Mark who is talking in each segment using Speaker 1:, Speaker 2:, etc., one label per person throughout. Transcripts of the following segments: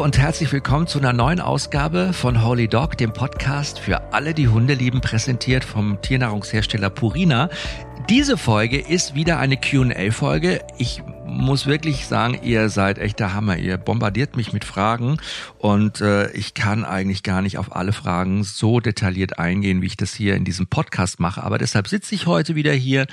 Speaker 1: Und herzlich willkommen zu einer neuen Ausgabe von Holy Dog, dem Podcast für alle, die Hunde lieben, präsentiert vom Tiernahrungshersteller Purina. Diese Folge ist wieder eine Q&A-Folge. Ich muss wirklich sagen, ihr seid echt der Hammer. Ihr bombardiert mich mit Fragen und äh, ich kann eigentlich gar nicht auf alle Fragen so detailliert eingehen, wie ich das hier in diesem Podcast mache. Aber deshalb sitze ich heute wieder hier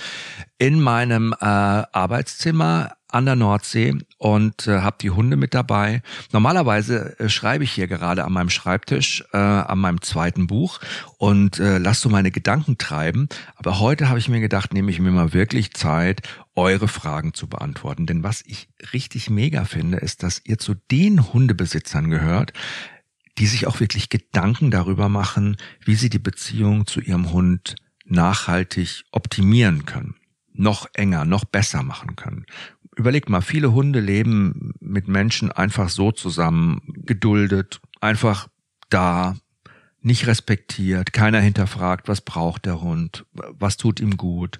Speaker 1: in meinem äh, Arbeitszimmer an der Nordsee und äh, habe die Hunde mit dabei. Normalerweise äh, schreibe ich hier gerade an meinem Schreibtisch äh, an meinem zweiten Buch und äh, lass so meine Gedanken treiben. Aber heute habe ich mir gedacht, nehme ich mir mal wirklich Zeit, eure Fragen zu beantworten. Denn was ich richtig mega finde, ist, dass ihr zu den Hundebesitzern gehört, die sich auch wirklich Gedanken darüber machen, wie sie die Beziehung zu ihrem Hund nachhaltig optimieren können noch enger, noch besser machen können überlegt mal, viele Hunde leben mit Menschen einfach so zusammen, geduldet, einfach da, nicht respektiert, keiner hinterfragt, was braucht der Hund, was tut ihm gut.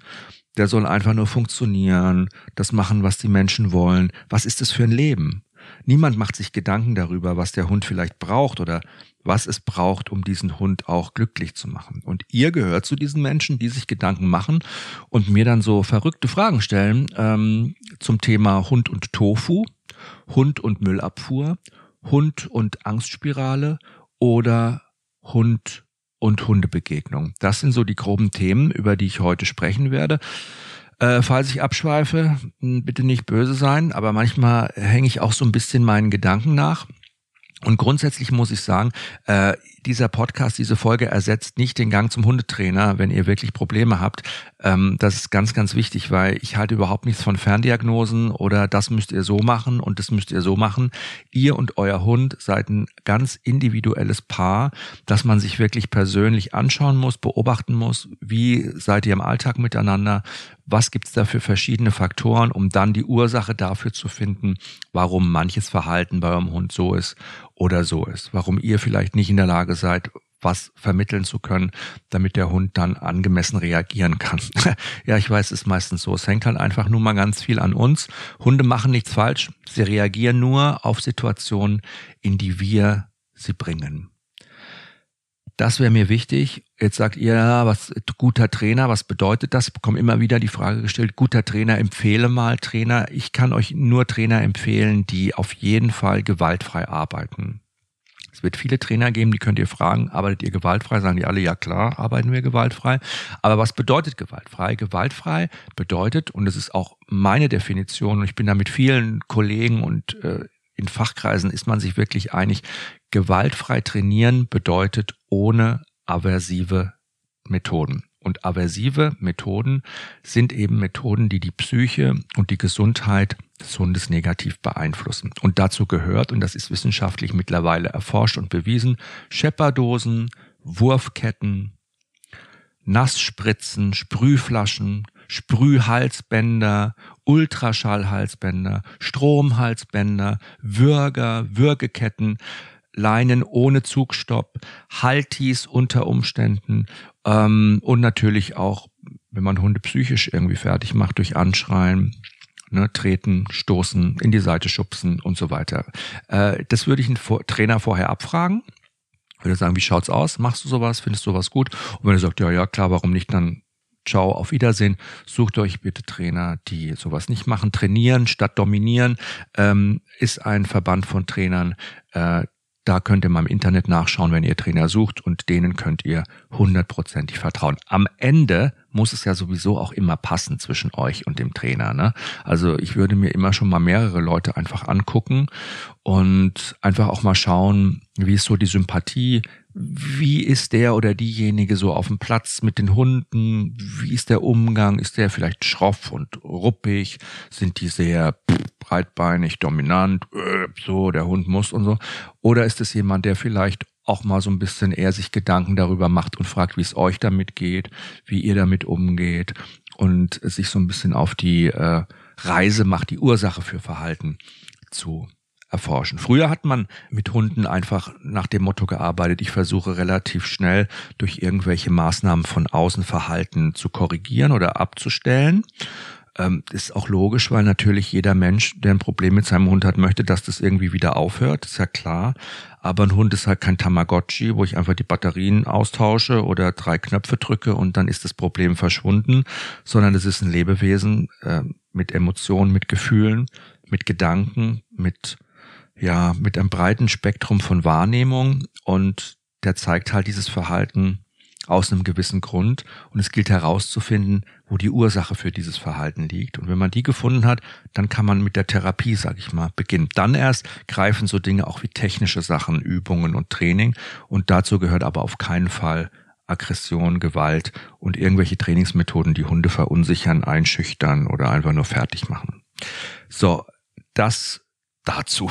Speaker 1: Der soll einfach nur funktionieren, das machen, was die Menschen wollen. Was ist das für ein Leben? Niemand macht sich Gedanken darüber, was der Hund vielleicht braucht oder was es braucht, um diesen Hund auch glücklich zu machen. Und ihr gehört zu diesen Menschen, die sich Gedanken machen und mir dann so verrückte Fragen stellen ähm, zum Thema Hund und Tofu, Hund und Müllabfuhr, Hund und Angstspirale oder Hund und Hundebegegnung. Das sind so die groben Themen, über die ich heute sprechen werde. Äh, falls ich abschweife, bitte nicht böse sein, aber manchmal hänge ich auch so ein bisschen meinen Gedanken nach. Und grundsätzlich muss ich sagen, äh, dieser Podcast, diese Folge ersetzt nicht den Gang zum Hundetrainer, wenn ihr wirklich Probleme habt. Ähm, das ist ganz, ganz wichtig, weil ich halte überhaupt nichts von Ferndiagnosen oder das müsst ihr so machen und das müsst ihr so machen. Ihr und euer Hund seid ein ganz individuelles Paar, dass man sich wirklich persönlich anschauen muss, beobachten muss. Wie seid ihr im Alltag miteinander? Was gibt's da für verschiedene Faktoren, um dann die Ursache dafür zu finden, warum manches Verhalten bei eurem Hund so ist oder so ist? Warum ihr vielleicht nicht in der Lage seid, was vermitteln zu können, damit der Hund dann angemessen reagieren kann. ja, ich weiß, es ist meistens so. Es hängt halt einfach nur mal ganz viel an uns. Hunde machen nichts falsch. Sie reagieren nur auf Situationen, in die wir sie bringen. Das wäre mir wichtig. Jetzt sagt ihr, was guter Trainer, was bedeutet das? Ich bekomme immer wieder die Frage gestellt, guter Trainer, empfehle mal Trainer. Ich kann euch nur Trainer empfehlen, die auf jeden Fall gewaltfrei arbeiten. Es wird viele Trainer geben, die könnt ihr fragen, arbeitet ihr gewaltfrei? Sagen die alle, ja klar, arbeiten wir gewaltfrei. Aber was bedeutet gewaltfrei? Gewaltfrei bedeutet, und es ist auch meine Definition, und ich bin da mit vielen Kollegen und äh, in Fachkreisen ist man sich wirklich einig, gewaltfrei trainieren bedeutet ohne aversive Methoden. Und aversive Methoden sind eben Methoden, die die Psyche und die Gesundheit des Hundes negativ beeinflussen. Und dazu gehört, und das ist wissenschaftlich mittlerweile erforscht und bewiesen, Schepperdosen, Wurfketten, Nassspritzen, Sprühflaschen, Sprühhalsbänder, Ultraschallhalsbänder, Stromhalsbänder, Würger, Würgeketten, Leinen ohne Zugstopp, Haltis unter Umständen ähm, und natürlich auch, wenn man Hunde psychisch irgendwie fertig macht durch Anschreien, ne, treten, stoßen, in die Seite schubsen und so weiter. Äh, das würde ich einen Trainer vorher abfragen. Würde sagen, wie schaut's aus? Machst du sowas? Findest du sowas gut? Und wenn er sagt, ja, ja, klar, warum nicht, dann ciao, auf Wiedersehen. Sucht euch bitte Trainer, die sowas nicht machen. Trainieren statt dominieren ähm, ist ein Verband von Trainern. Äh, da könnt ihr mal im Internet nachschauen, wenn ihr Trainer sucht und denen könnt ihr hundertprozentig vertrauen. Am Ende muss es ja sowieso auch immer passen zwischen euch und dem Trainer. Ne? Also ich würde mir immer schon mal mehrere Leute einfach angucken und einfach auch mal schauen, wie ist so die Sympathie, wie ist der oder diejenige so auf dem Platz mit den Hunden, wie ist der Umgang, ist der vielleicht schroff und ruppig, sind die sehr breitbeinig, dominant, äh, so, der Hund muss und so, oder ist es jemand, der vielleicht auch mal so ein bisschen eher sich Gedanken darüber macht und fragt, wie es euch damit geht, wie ihr damit umgeht und sich so ein bisschen auf die äh, Reise macht, die Ursache für Verhalten zu erforschen. Früher hat man mit Hunden einfach nach dem Motto gearbeitet, ich versuche relativ schnell durch irgendwelche Maßnahmen von außen Verhalten zu korrigieren oder abzustellen. Ähm, ist auch logisch, weil natürlich jeder Mensch, der ein Problem mit seinem Hund hat, möchte, dass das irgendwie wieder aufhört. Ist ja klar. Aber ein Hund ist halt kein Tamagotchi, wo ich einfach die Batterien austausche oder drei Knöpfe drücke und dann ist das Problem verschwunden, sondern es ist ein Lebewesen äh, mit Emotionen, mit Gefühlen, mit Gedanken, mit ja, mit einem breiten Spektrum von Wahrnehmung und der zeigt halt dieses Verhalten aus einem gewissen Grund und es gilt herauszufinden, wo die Ursache für dieses Verhalten liegt. Und wenn man die gefunden hat, dann kann man mit der Therapie, sag ich mal, beginnen. Dann erst greifen so Dinge auch wie technische Sachen, Übungen und Training. Und dazu gehört aber auf keinen Fall Aggression, Gewalt und irgendwelche Trainingsmethoden, die Hunde verunsichern, einschüchtern oder einfach nur fertig machen. So, das dazu.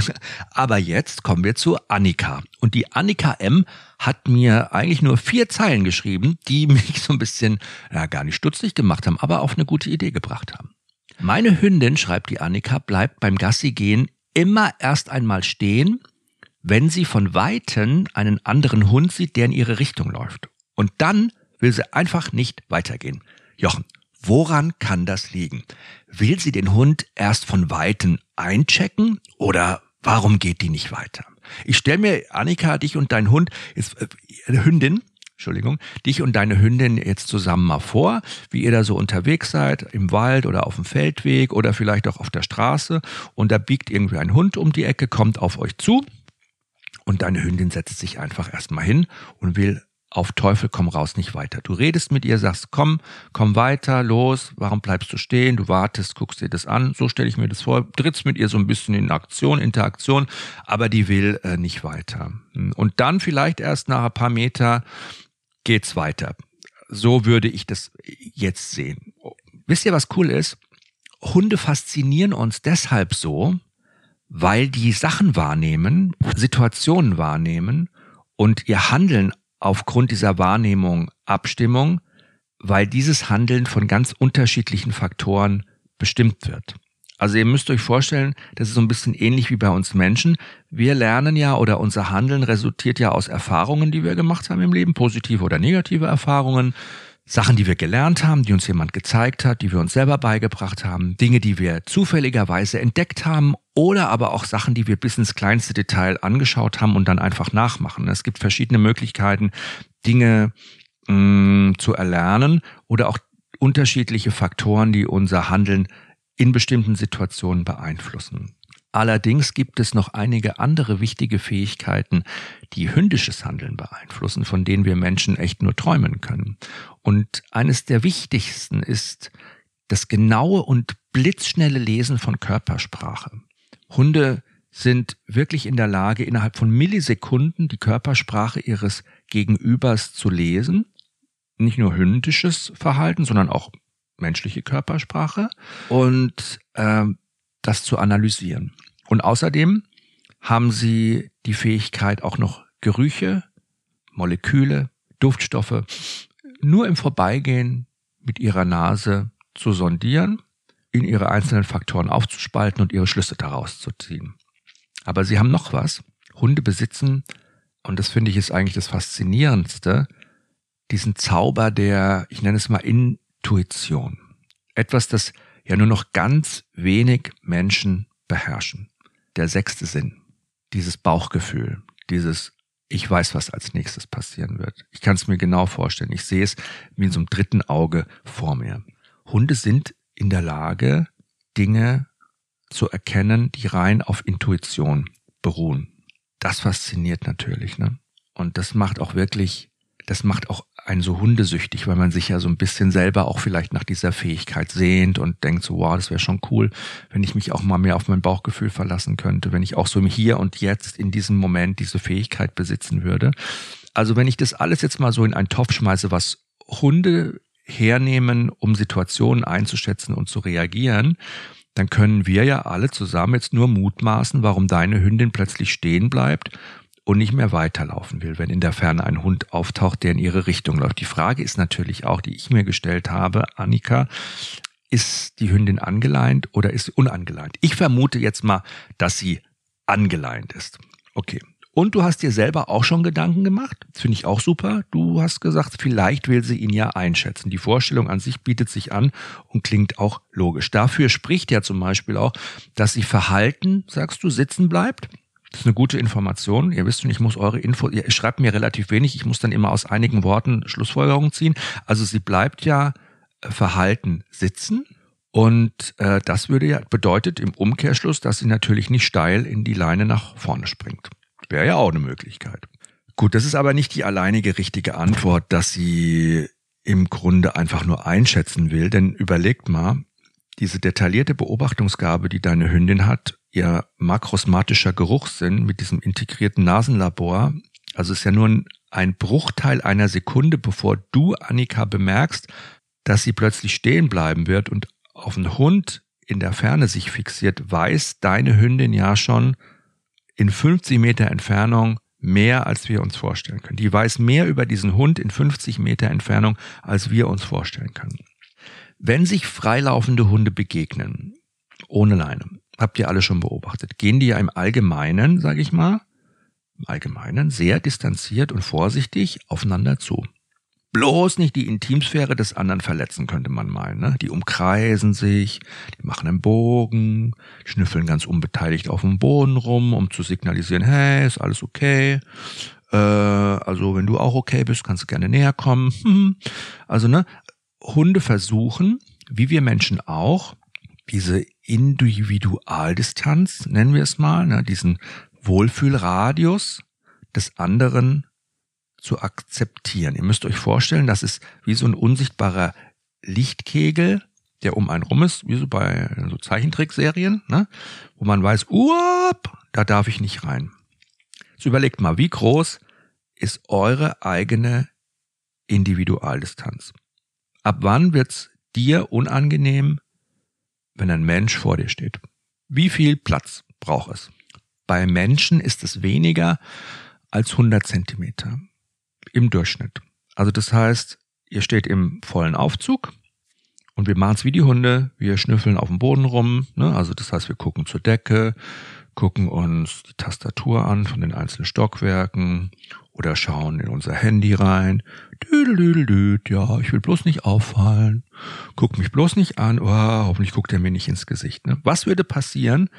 Speaker 1: Aber jetzt kommen wir zu Annika. Und die Annika M hat mir eigentlich nur vier Zeilen geschrieben, die mich so ein bisschen, ja, gar nicht stutzig gemacht haben, aber auf eine gute Idee gebracht haben. Meine Hündin, schreibt die Annika, bleibt beim Gassi gehen immer erst einmal stehen, wenn sie von Weitem einen anderen Hund sieht, der in ihre Richtung läuft. Und dann will sie einfach nicht weitergehen. Jochen, woran kann das liegen? Will sie den Hund erst von Weitem einchecken oder warum geht die nicht weiter? Ich stelle mir, Annika, dich und dein Hund, ist, äh, Hündin, Entschuldigung, dich und deine Hündin jetzt zusammen mal vor, wie ihr da so unterwegs seid, im Wald oder auf dem Feldweg oder vielleicht auch auf der Straße und da biegt irgendwie ein Hund um die Ecke, kommt auf euch zu und deine Hündin setzt sich einfach erstmal hin und will auf Teufel komm raus nicht weiter. Du redest mit ihr, sagst, komm, komm weiter, los, warum bleibst du stehen? Du wartest, guckst dir das an, so stelle ich mir das vor, trittst mit ihr so ein bisschen in Aktion, Interaktion, aber die will äh, nicht weiter. Und dann vielleicht erst nach ein paar Meter geht's weiter. So würde ich das jetzt sehen. Wisst ihr, was cool ist? Hunde faszinieren uns deshalb so, weil die Sachen wahrnehmen, Situationen wahrnehmen und ihr Handeln aufgrund dieser Wahrnehmung Abstimmung, weil dieses Handeln von ganz unterschiedlichen Faktoren bestimmt wird. Also ihr müsst euch vorstellen, das ist so ein bisschen ähnlich wie bei uns Menschen. Wir lernen ja oder unser Handeln resultiert ja aus Erfahrungen, die wir gemacht haben im Leben, positive oder negative Erfahrungen. Sachen, die wir gelernt haben, die uns jemand gezeigt hat, die wir uns selber beigebracht haben, Dinge, die wir zufälligerweise entdeckt haben oder aber auch Sachen, die wir bis ins kleinste Detail angeschaut haben und dann einfach nachmachen. Es gibt verschiedene Möglichkeiten, Dinge mh, mm, zu erlernen oder auch unterschiedliche Faktoren, die unser Handeln in bestimmten Situationen beeinflussen. Allerdings gibt es noch einige andere wichtige Fähigkeiten, die hündisches Handeln beeinflussen, von denen wir Menschen echt nur träumen können. Und eines der wichtigsten ist das genaue und blitzschnelle Lesen von Körpersprache. Hunde sind wirklich in der Lage, innerhalb von Millisekunden die Körpersprache ihres Gegenübers zu lesen. Nicht nur hündisches Verhalten, sondern auch menschliche Körpersprache und äh, das zu analysieren. Und außerdem haben sie die Fähigkeit, auch noch Gerüche, Moleküle, Duftstoffe nur im Vorbeigehen mit ihrer Nase zu sondieren, in ihre einzelnen Faktoren aufzuspalten und ihre Schlüsse daraus zu ziehen. Aber sie haben noch was. Hunde besitzen, und das finde ich ist eigentlich das Faszinierendste, diesen Zauber der, ich nenne es mal Intuition. Etwas, das ja nur noch ganz wenig Menschen beherrschen der sechste Sinn, dieses Bauchgefühl, dieses ich weiß, was als nächstes passieren wird. Ich kann es mir genau vorstellen. Ich sehe es wie in so einem dritten Auge vor mir. Hunde sind in der Lage, Dinge zu erkennen, die rein auf Intuition beruhen. Das fasziniert natürlich, ne? Und das macht auch wirklich, das macht auch einen so hundesüchtig, weil man sich ja so ein bisschen selber auch vielleicht nach dieser Fähigkeit sehnt und denkt so, wow, das wäre schon cool, wenn ich mich auch mal mehr auf mein Bauchgefühl verlassen könnte, wenn ich auch so im Hier und Jetzt in diesem Moment diese Fähigkeit besitzen würde. Also wenn ich das alles jetzt mal so in einen Topf schmeiße, was Hunde hernehmen, um Situationen einzuschätzen und zu reagieren, dann können wir ja alle zusammen jetzt nur mutmaßen, warum deine Hündin plötzlich stehen bleibt und nicht mehr weiterlaufen will, wenn in der Ferne ein Hund auftaucht, der in ihre Richtung läuft. Die Frage ist natürlich auch, die ich mir gestellt habe, Annika, ist die Hündin angeleint oder ist sie unangeleint? Ich vermute jetzt mal, dass sie angeleint ist. Okay. Und du hast dir selber auch schon Gedanken gemacht. Finde ich auch super. Du hast gesagt, vielleicht will sie ihn ja einschätzen. Die Vorstellung an sich bietet sich an und klingt auch logisch. Dafür spricht ja zum Beispiel auch, dass sie Verhalten, sagst du, sitzen bleibt. Das ist eine gute Information. Ihr wisst schon, ich muss eure Info, ihr schreibt mir relativ wenig. Ich muss dann immer aus einigen Worten Schlussfolgerungen ziehen. Also sie bleibt ja äh, Verhalten sitzen. Und äh, das würde ja bedeutet im Umkehrschluss, dass sie natürlich nicht steil in die Leine nach vorne springt. Wäre ja auch eine Möglichkeit. Gut, das ist aber nicht die alleinige richtige Antwort, dass sie im Grunde einfach nur einschätzen will, denn überlegt mal, diese detaillierte Beobachtungsgabe, die deine Hündin hat, ihr makrosmatischer Geruchssinn mit diesem integrierten Nasenlabor, also ist ja nur ein Bruchteil einer Sekunde, bevor du, Annika, bemerkst, dass sie plötzlich stehen bleiben wird und auf einen Hund in der Ferne sich fixiert, weiß deine Hündin ja schon, in 50 Meter Entfernung mehr, als wir uns vorstellen können. Die weiß mehr über diesen Hund in 50 Meter Entfernung, als wir uns vorstellen können. Wenn sich freilaufende Hunde begegnen, ohne Leine, habt ihr alle schon beobachtet, gehen die ja im Allgemeinen, sage ich mal, im Allgemeinen sehr distanziert und vorsichtig aufeinander zu bloß nicht die Intimsphäre des anderen verletzen, könnte man meinen. Ne? Die umkreisen sich, die machen einen Bogen, schnüffeln ganz unbeteiligt auf dem Boden rum, um zu signalisieren, hey, ist alles okay. Äh, also wenn du auch okay bist, kannst du gerne näher kommen. Also ne, Hunde versuchen, wie wir Menschen auch, diese Individualdistanz, nennen wir es mal, ne, diesen Wohlfühlradius des anderen zu akzeptieren. Ihr müsst euch vorstellen, das ist wie so ein unsichtbarer Lichtkegel, der um einen rum ist, wie so bei so Zeichentrickserien, ne? wo man weiß, uap, da darf ich nicht rein. Jetzt überlegt mal, wie groß ist eure eigene Individualdistanz? Ab wann wird's dir unangenehm, wenn ein Mensch vor dir steht? Wie viel Platz braucht es? Bei Menschen ist es weniger als 100 Zentimeter im Durchschnitt. Also das heißt, ihr steht im vollen Aufzug und wir machen es wie die Hunde. Wir schnüffeln auf dem Boden rum. Ne? Also das heißt, wir gucken zur Decke, gucken uns die Tastatur an von den einzelnen Stockwerken oder schauen in unser Handy rein. Düdelüdeldüd, ja, ich will bloß nicht auffallen. Guck mich bloß nicht an. Oh, hoffentlich guckt er mir nicht ins Gesicht. Ne? Was würde passieren,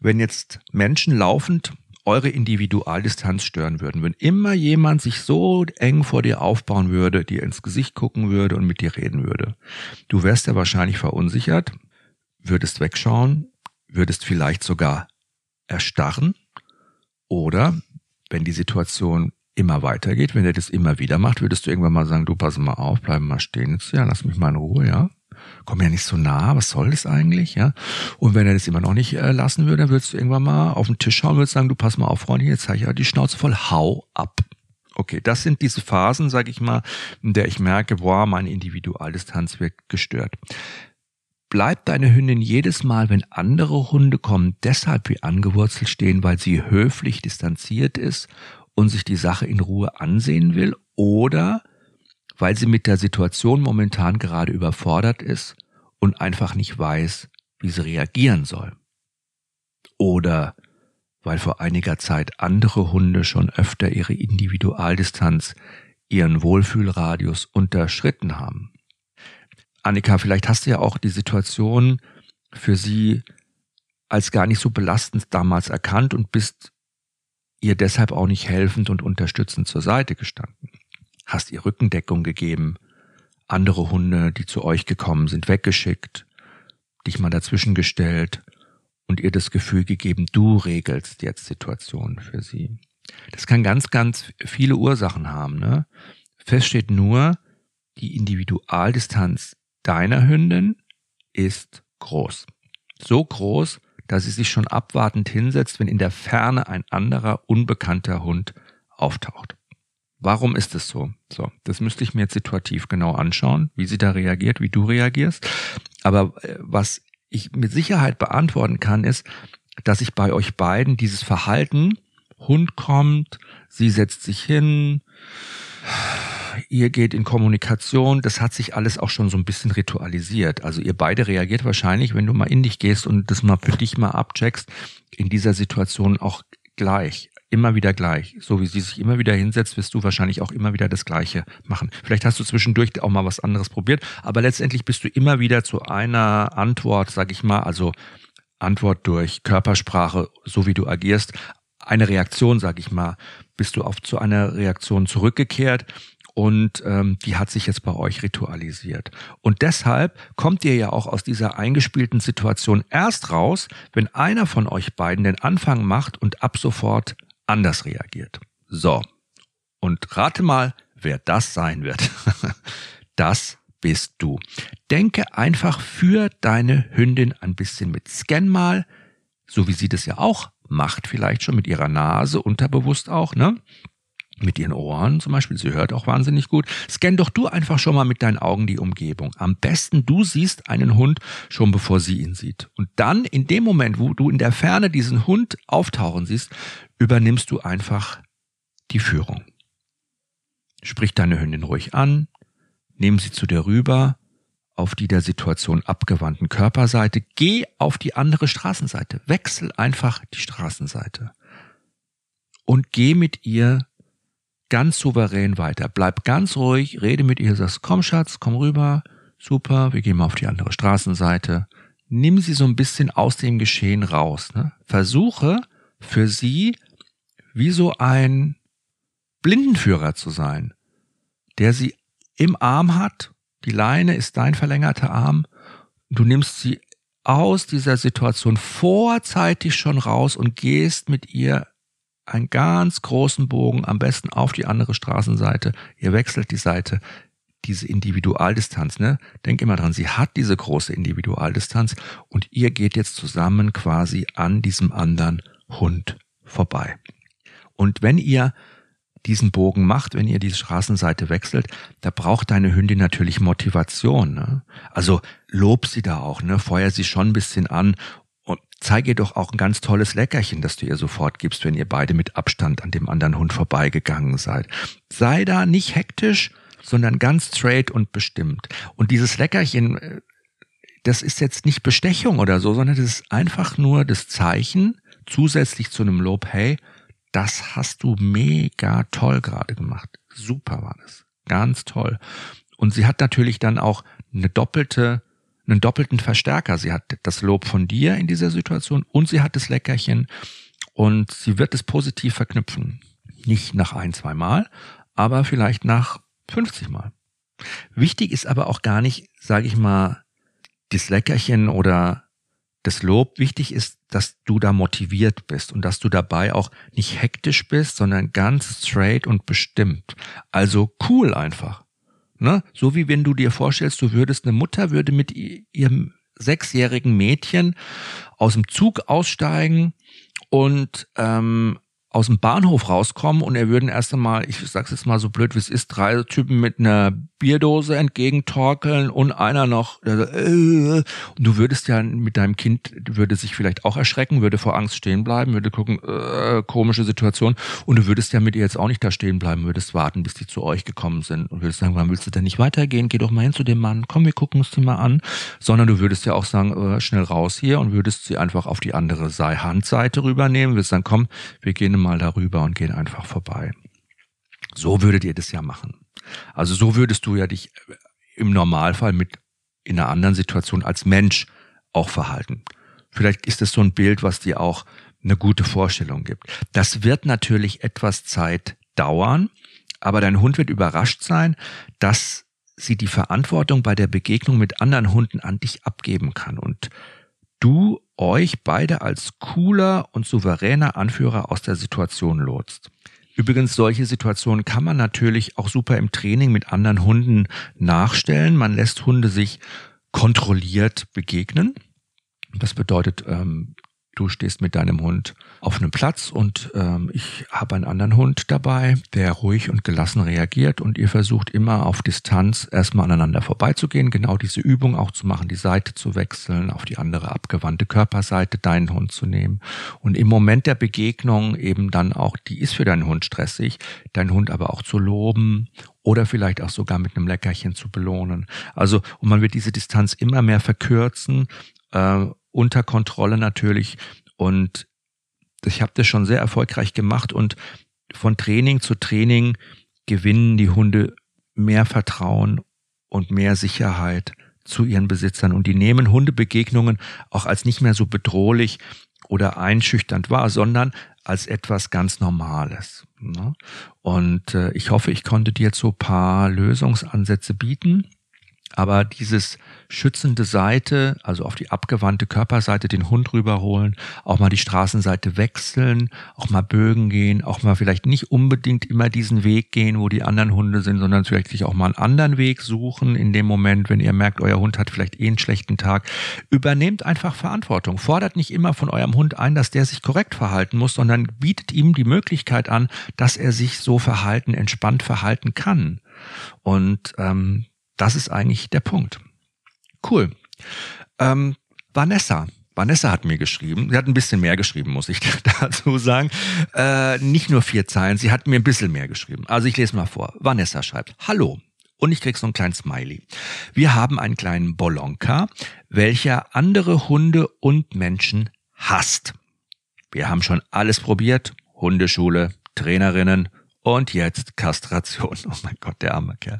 Speaker 1: wenn jetzt Menschen laufend eure Individualdistanz stören würden. Wenn immer jemand sich so eng vor dir aufbauen würde, dir ins Gesicht gucken würde und mit dir reden würde. Du wärst ja wahrscheinlich verunsichert, würdest wegschauen, würdest vielleicht sogar erstarren oder wenn die Situation immer weitergeht, wenn er das immer wieder macht, würdest du irgendwann mal sagen, du pass mal auf, bleib mal stehen jetzt, ja, lass mich mal in Ruhe, ja komm ja nicht so nah, was soll das eigentlich, ja? Und wenn er das immer noch nicht äh, lassen würde, dann würdest du irgendwann mal auf den Tisch schauen und würdest sagen, du pass mal auf, Freunde, jetzt habe ich ja die Schnauze voll, hau ab. Okay, das sind diese Phasen, sage ich mal, in der ich merke, boah, meine Individualdistanz wird gestört. Bleibt deine Hündin jedes Mal, wenn andere Hunde kommen, deshalb wie angewurzelt stehen, weil sie höflich distanziert ist und sich die Sache in Ruhe ansehen will? Oder weil sie mit der Situation momentan gerade überfordert ist und einfach nicht weiß, wie sie reagieren soll. Oder weil vor einiger Zeit andere Hunde schon öfter ihre Individualdistanz, ihren Wohlfühlradius unterschritten haben. Annika, vielleicht hast du ja auch die Situation für sie als gar nicht so belastend damals erkannt und bist ihr deshalb auch nicht helfend und unterstützend zur Seite gestanden hast ihr Rückendeckung gegeben, andere Hunde, die zu euch gekommen sind, weggeschickt, dich mal dazwischen gestellt und ihr das Gefühl gegeben, du regelst jetzt Situationen für sie. Das kann ganz, ganz viele Ursachen haben. Ne? Fest steht nur, die Individualdistanz deiner Hündin ist groß. So groß, dass sie sich schon abwartend hinsetzt, wenn in der Ferne ein anderer, unbekannter Hund auftaucht. Warum ist es so? So, das müsste ich mir jetzt situativ genau anschauen, wie sie da reagiert, wie du reagierst. Aber äh, was ich mit Sicherheit beantworten kann, ist, dass ich bei euch beiden dieses Verhalten, Hund kommt, sie setzt sich hin, ihr geht in Kommunikation, das hat sich alles auch schon so ein bisschen ritualisiert. Also ihr beide reagiert wahrscheinlich, wenn du mal in dich gehst und das mal für dich mal abcheckst, in dieser Situation auch gleich immer wieder gleich. So wie sie sich immer wieder hinsetzt, wirst du wahrscheinlich auch immer wieder das Gleiche machen. Vielleicht hast du zwischendurch auch mal was anderes probiert, aber letztendlich bist du immer wieder zu einer Antwort, sag ich mal, also Antwort durch Körpersprache, so wie du agierst, eine Reaktion, sag ich mal, bist du auf zu einer Reaktion zurückgekehrt und ähm, die hat sich jetzt bei euch ritualisiert. Und deshalb kommt ihr ja auch aus dieser eingespielten Situation erst raus, wenn einer von euch beiden den Anfang macht und ab sofort anders reagiert. So. Und rate mal, wer das sein wird. das bist du. Denke einfach für deine Hündin ein bisschen mit. Scan mal, so wie sie das ja auch macht, vielleicht schon mit ihrer Nase, unterbewusst auch, ne? Mit ihren Ohren zum Beispiel, sie hört auch wahnsinnig gut. Scan doch du einfach schon mal mit deinen Augen die Umgebung. Am besten du siehst einen Hund schon bevor sie ihn sieht. Und dann in dem Moment, wo du in der Ferne diesen Hund auftauchen siehst, übernimmst du einfach die Führung. Sprich deine Hündin ruhig an, nimm sie zu dir rüber, auf die der Situation abgewandten Körperseite, geh auf die andere Straßenseite, wechsel einfach die Straßenseite und geh mit ihr ganz souverän weiter. Bleib ganz ruhig, rede mit ihr, sagst, komm Schatz, komm rüber, super, wir gehen mal auf die andere Straßenseite. Nimm sie so ein bisschen aus dem Geschehen raus. Ne? Versuche für sie wie so ein Blindenführer zu sein, der sie im Arm hat. Die Leine ist dein verlängerter Arm. Du nimmst sie aus dieser Situation vorzeitig schon raus und gehst mit ihr einen ganz großen Bogen, am besten auf die andere Straßenseite. Ihr wechselt die Seite, diese Individualdistanz, ne? Denk immer dran, sie hat diese große Individualdistanz und ihr geht jetzt zusammen quasi an diesem anderen Hund vorbei. Und wenn ihr diesen Bogen macht, wenn ihr die Straßenseite wechselt, da braucht deine Hündin natürlich Motivation. Ne? Also lob sie da auch, ne? feuer sie schon ein bisschen an und zeige ihr doch auch ein ganz tolles Leckerchen, das du ihr sofort gibst, wenn ihr beide mit Abstand an dem anderen Hund vorbeigegangen seid. Sei da nicht hektisch, sondern ganz straight und bestimmt. Und dieses Leckerchen, äh, das ist jetzt nicht Bestechung oder so, sondern das ist einfach nur das Zeichen zusätzlich zu einem Lob, hey, das hast du mega toll gerade gemacht. Super war das. Ganz toll. Und sie hat natürlich dann auch eine doppelte einen doppelten Verstärker. Sie hat das Lob von dir in dieser Situation und sie hat das Leckerchen und sie wird es positiv verknüpfen. Nicht nach ein, zwei Mal, aber vielleicht nach 50 Mal. Wichtig ist aber auch gar nicht, sage ich mal, das Leckerchen oder das Lob. Wichtig ist, dass du da motiviert bist und dass du dabei auch nicht hektisch bist, sondern ganz straight und bestimmt. Also cool einfach. Ne? So wie wenn du dir vorstellst, du würdest, eine Mutter würde mit ihrem sechsjährigen Mädchen aus dem Zug aussteigen und ähm, aus dem Bahnhof rauskommen und er würden erst einmal, ich sag's jetzt mal so blöd wie es ist, drei Typen mit einer Bierdose entgegentorkeln und einer noch äh, und du würdest ja mit deinem Kind würde sich vielleicht auch erschrecken, würde vor Angst stehen bleiben, würde gucken, äh, komische Situation und du würdest ja mit ihr jetzt auch nicht da stehen bleiben, würdest warten, bis die zu euch gekommen sind und würdest sagen, wann willst du denn nicht weitergehen? Geh doch mal hin zu dem Mann, komm, wir gucken uns die mal an, sondern du würdest ja auch sagen, äh, schnell raus hier und würdest sie einfach auf die andere Handseite rübernehmen, würdest sagen, komm, wir gehen mal darüber und gehen einfach vorbei. So würdet ihr das ja machen. Also so würdest du ja dich im Normalfall mit in einer anderen Situation als Mensch auch verhalten. Vielleicht ist es so ein Bild, was dir auch eine gute Vorstellung gibt. Das wird natürlich etwas Zeit dauern, aber dein Hund wird überrascht sein, dass sie die Verantwortung bei der Begegnung mit anderen Hunden an dich abgeben kann und du euch beide als cooler und souveräner Anführer aus der Situation lotst. Übrigens, solche Situationen kann man natürlich auch super im Training mit anderen Hunden nachstellen. Man lässt Hunde sich kontrolliert begegnen. Das bedeutet, ähm, du stehst mit deinem Hund auf einem Platz und ähm, ich habe einen anderen Hund dabei, der ruhig und gelassen reagiert und ihr versucht immer auf Distanz erstmal aneinander vorbeizugehen, genau diese Übung auch zu machen, die Seite zu wechseln, auf die andere abgewandte Körperseite deinen Hund zu nehmen und im Moment der Begegnung eben dann auch, die ist für deinen Hund stressig, deinen Hund aber auch zu loben oder vielleicht auch sogar mit einem Leckerchen zu belohnen. Also und man wird diese Distanz immer mehr verkürzen, äh, unter Kontrolle natürlich und ich habe das schon sehr erfolgreich gemacht und von Training zu Training gewinnen die Hunde mehr Vertrauen und mehr Sicherheit zu ihren Besitzern und die nehmen Hundebegegnungen auch als nicht mehr so bedrohlich oder einschüchternd wahr, sondern als etwas ganz Normales. Ne? Und äh, ich hoffe, ich konnte dir jetzt so paar Lösungsansätze bieten. Aber dieses schützende Seite, also auf die abgewandte Körperseite den Hund rüberholen, auch mal die Straßenseite wechseln, auch mal Bögen gehen, auch mal vielleicht nicht unbedingt immer diesen Weg gehen, wo die anderen Hunde sind, sondern vielleicht sich auch mal einen anderen Weg suchen in dem Moment, wenn ihr merkt, euer Hund hat vielleicht eh einen schlechten Tag. Übernehmt einfach Verantwortung. Fordert nicht immer von eurem Hund ein, dass der sich korrekt verhalten muss, sondern bietet ihm die Möglichkeit an, dass er sich so verhalten, entspannt verhalten kann. Und ähm, das ist eigentlich der Punkt. Cool. Ähm, Vanessa. Vanessa hat mir geschrieben, sie hat ein bisschen mehr geschrieben, muss ich dazu sagen. Äh, nicht nur vier Zeilen, sie hat mir ein bisschen mehr geschrieben. Also ich lese mal vor. Vanessa schreibt, Hallo. Und ich krieg so einen kleinen Smiley. Wir haben einen kleinen Bolonka, welcher andere Hunde und Menschen hasst. Wir haben schon alles probiert. Hundeschule, Trainerinnen, und jetzt Kastration. Oh mein Gott, der arme Kerl.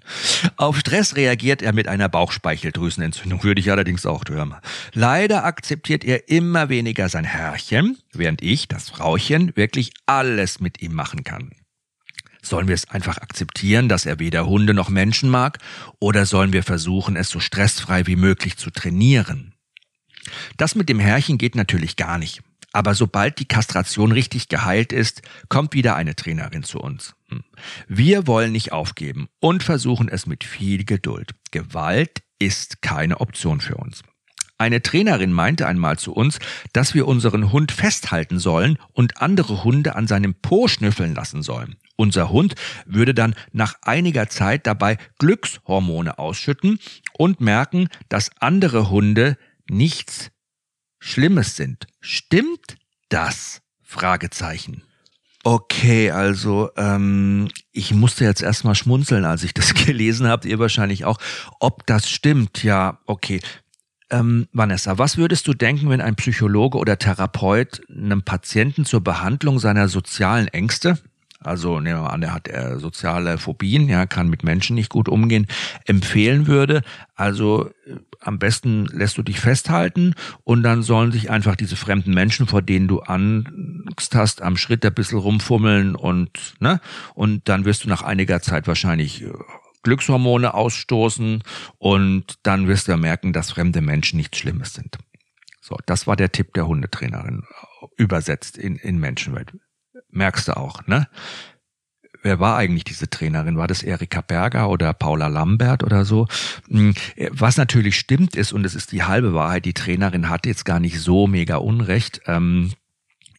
Speaker 1: Auf Stress reagiert er mit einer Bauchspeicheldrüsenentzündung, würde ich allerdings auch hören. Leider akzeptiert er immer weniger sein Herrchen, während ich, das Frauchen, wirklich alles mit ihm machen kann. Sollen wir es einfach akzeptieren, dass er weder Hunde noch Menschen mag, oder sollen wir versuchen, es so stressfrei wie möglich zu trainieren? Das mit dem Herrchen geht natürlich gar nicht. Aber sobald die Kastration richtig geheilt ist, kommt wieder eine Trainerin zu uns. Hm. Wir wollen nicht aufgeben und versuchen es mit viel Geduld. Gewalt ist keine Option für uns. Eine Trainerin meinte einmal zu uns, dass wir unseren Hund festhalten sollen und andere Hunde an seinem Po schnüffeln lassen sollen. Unser Hund würde dann nach einiger Zeit dabei Glückshormone ausschütten und merken, dass andere Hunde nichts Schlimmes sind. Stimmt das? Fragezeichen. Okay, also ähm, ich musste jetzt erstmal schmunzeln, als ich das gelesen habe, ihr wahrscheinlich auch. Ob das stimmt, ja, okay. Ähm, Vanessa, was würdest du denken, wenn ein Psychologe oder Therapeut einem Patienten zur Behandlung seiner sozialen Ängste, also nehmen wir an, er hat äh, soziale Phobien, ja, kann mit Menschen nicht gut umgehen, empfehlen würde, also äh, am besten lässt du dich festhalten und dann sollen sich einfach diese fremden Menschen, vor denen du Angst hast, am Schritt ein bisschen rumfummeln und, ne, und dann wirst du nach einiger Zeit wahrscheinlich äh, Glückshormone ausstoßen und dann wirst du merken, dass fremde Menschen nichts Schlimmes sind. So, das war der Tipp der Hundetrainerin, übersetzt in, in Menschenwelt merkst du auch, ne? Wer war eigentlich diese Trainerin? War das Erika Berger oder Paula Lambert oder so? Hm, was natürlich stimmt ist, und es ist die halbe Wahrheit, die Trainerin hat jetzt gar nicht so mega Unrecht, ähm,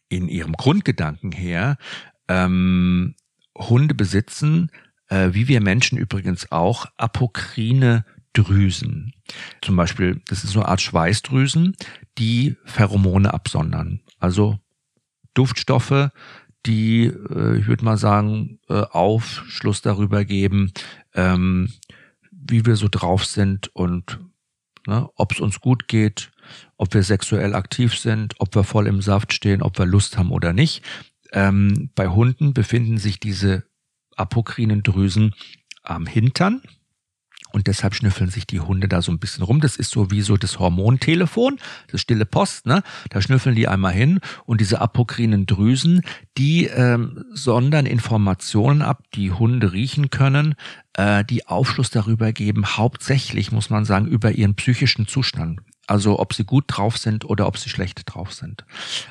Speaker 1: in ihrem Grundgedanken her, ähm, Hunde besitzen, äh, wie wir Menschen übrigens auch, apokrine Drüsen. Zum Beispiel, das ist so eine Art Schweißdrüsen, die Pheromone absondern. Also Duftstoffe, die, äh, ich würde mal sagen, äh, Aufschluss darüber geben, ähm, wie wir so drauf sind und ne, ob es uns gut geht, ob wir sexuell aktiv sind, ob wir voll im Saft stehen, ob wir Lust haben oder nicht. Ähm, bei Hunden befinden sich diese apokrinen Drüsen am Hintern, und deshalb schnüffeln sich die Hunde da so ein bisschen rum. Das ist so wie so das Hormontelefon, das stille Post, ne? Da schnüffeln die einmal hin und diese apokrinen Drüsen, die ähm, sondern Informationen ab, die Hunde riechen können, äh, die Aufschluss darüber geben, hauptsächlich, muss man sagen, über ihren psychischen Zustand. Also ob sie gut drauf sind oder ob sie schlecht drauf sind.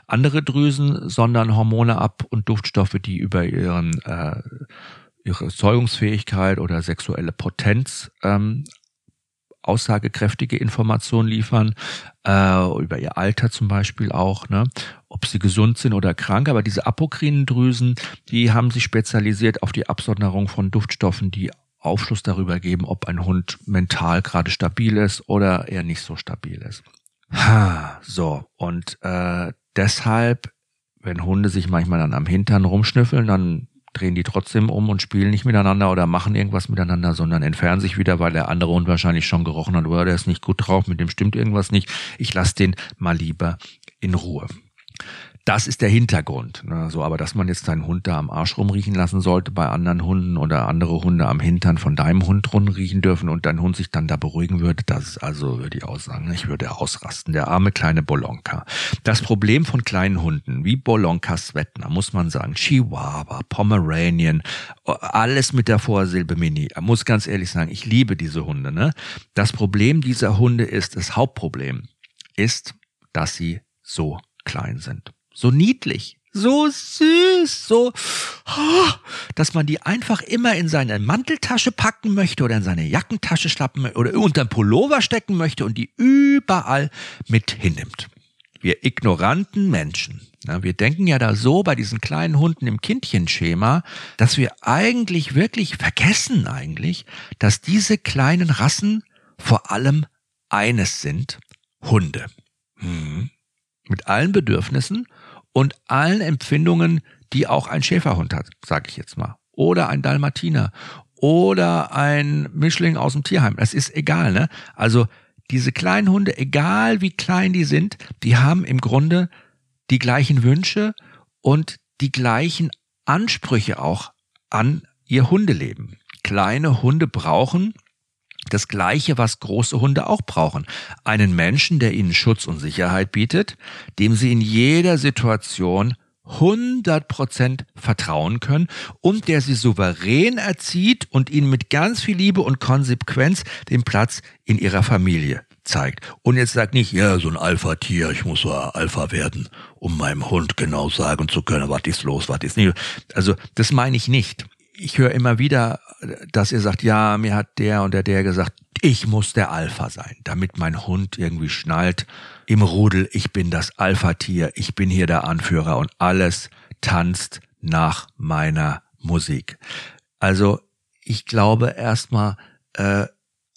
Speaker 1: Andere Drüsen sondern Hormone ab und Duftstoffe, die über ihren äh, ihre Zeugungsfähigkeit oder sexuelle Potenz ähm, aussagekräftige Informationen liefern, äh, über ihr Alter zum Beispiel auch, ne? ob sie gesund sind oder krank. Aber diese apokrinen Drüsen, die haben sich spezialisiert auf die Absonderung von Duftstoffen, die Aufschluss darüber geben, ob ein Hund mental gerade stabil ist oder eher nicht so stabil ist. So, und äh, deshalb, wenn Hunde sich manchmal dann am Hintern rumschnüffeln, dann drehen die trotzdem um und spielen nicht miteinander oder machen irgendwas miteinander, sondern entfernen sich wieder, weil der andere Hund wahrscheinlich schon gerochen hat, oder der ist nicht gut drauf, mit dem stimmt irgendwas nicht. Ich lasse den mal lieber in Ruhe. Das ist der Hintergrund. Ne? So, aber dass man jetzt deinen Hund da am Arsch rumriechen lassen sollte bei anderen Hunden oder andere Hunde am Hintern von deinem Hund rumriechen dürfen und dein Hund sich dann da beruhigen würde, das ist also, würde ich auch sagen, ich würde ausrasten. Der arme kleine Bolonka. Das Problem von kleinen Hunden, wie Bolonka Svetna, muss man sagen, Chihuahua, Pomeranian, alles mit der Vorsilbe Mini. Ich muss ganz ehrlich sagen, ich liebe diese Hunde. Ne? Das Problem dieser Hunde ist, das Hauptproblem ist, dass sie so klein sind so niedlich, so süß, so, oh, dass man die einfach immer in seine Manteltasche packen möchte oder in seine Jackentasche schlappen oder unter den Pullover stecken möchte und die überall mit hinnimmt. Wir ignoranten Menschen. Wir denken ja da so bei diesen kleinen Hunden im Kindchenschema, dass wir eigentlich wirklich vergessen eigentlich, dass diese kleinen Rassen vor allem eines sind, Hunde. Hm. Mit allen Bedürfnissen und allen Empfindungen, die auch ein Schäferhund hat, sage ich jetzt mal. Oder ein Dalmatiner oder ein Mischling aus dem Tierheim. Das ist egal, ne? Also diese kleinen Hunde, egal wie klein die sind, die haben im Grunde die gleichen Wünsche und die gleichen Ansprüche auch an ihr Hundeleben. Kleine Hunde brauchen das Gleiche, was große Hunde auch brauchen. Einen Menschen, der ihnen Schutz und Sicherheit bietet, dem sie in jeder Situation 100% vertrauen können und der sie souverän erzieht und ihnen mit ganz viel Liebe und Konsequenz den Platz in ihrer Familie zeigt. Und jetzt sagt nicht, ja, so ein Alpha-Tier, ich muss so Alpha werden, um meinem Hund genau sagen zu können, was ist los, was ist nicht. Also das meine ich nicht ich höre immer wieder, dass ihr sagt, ja, mir hat der und der der gesagt, ich muss der Alpha sein, damit mein Hund irgendwie schnallt im Rudel, ich bin das Alpha-Tier, ich bin hier der Anführer und alles tanzt nach meiner Musik. Also ich glaube erstmal, äh,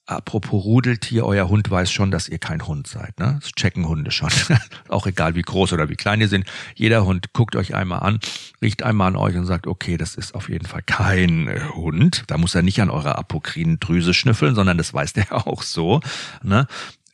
Speaker 1: Apropos Rudeltier, euer Hund weiß schon, dass ihr kein Hund seid. Ne? Das checken Hunde schon. Auch egal, wie groß oder wie klein ihr sind. Jeder Hund guckt euch einmal an, riecht einmal an euch und sagt, okay, das ist auf jeden Fall kein äh, Hund. Da muss er nicht an eurer apokrinen Drüse schnüffeln, sondern das weiß der auch so. Ne?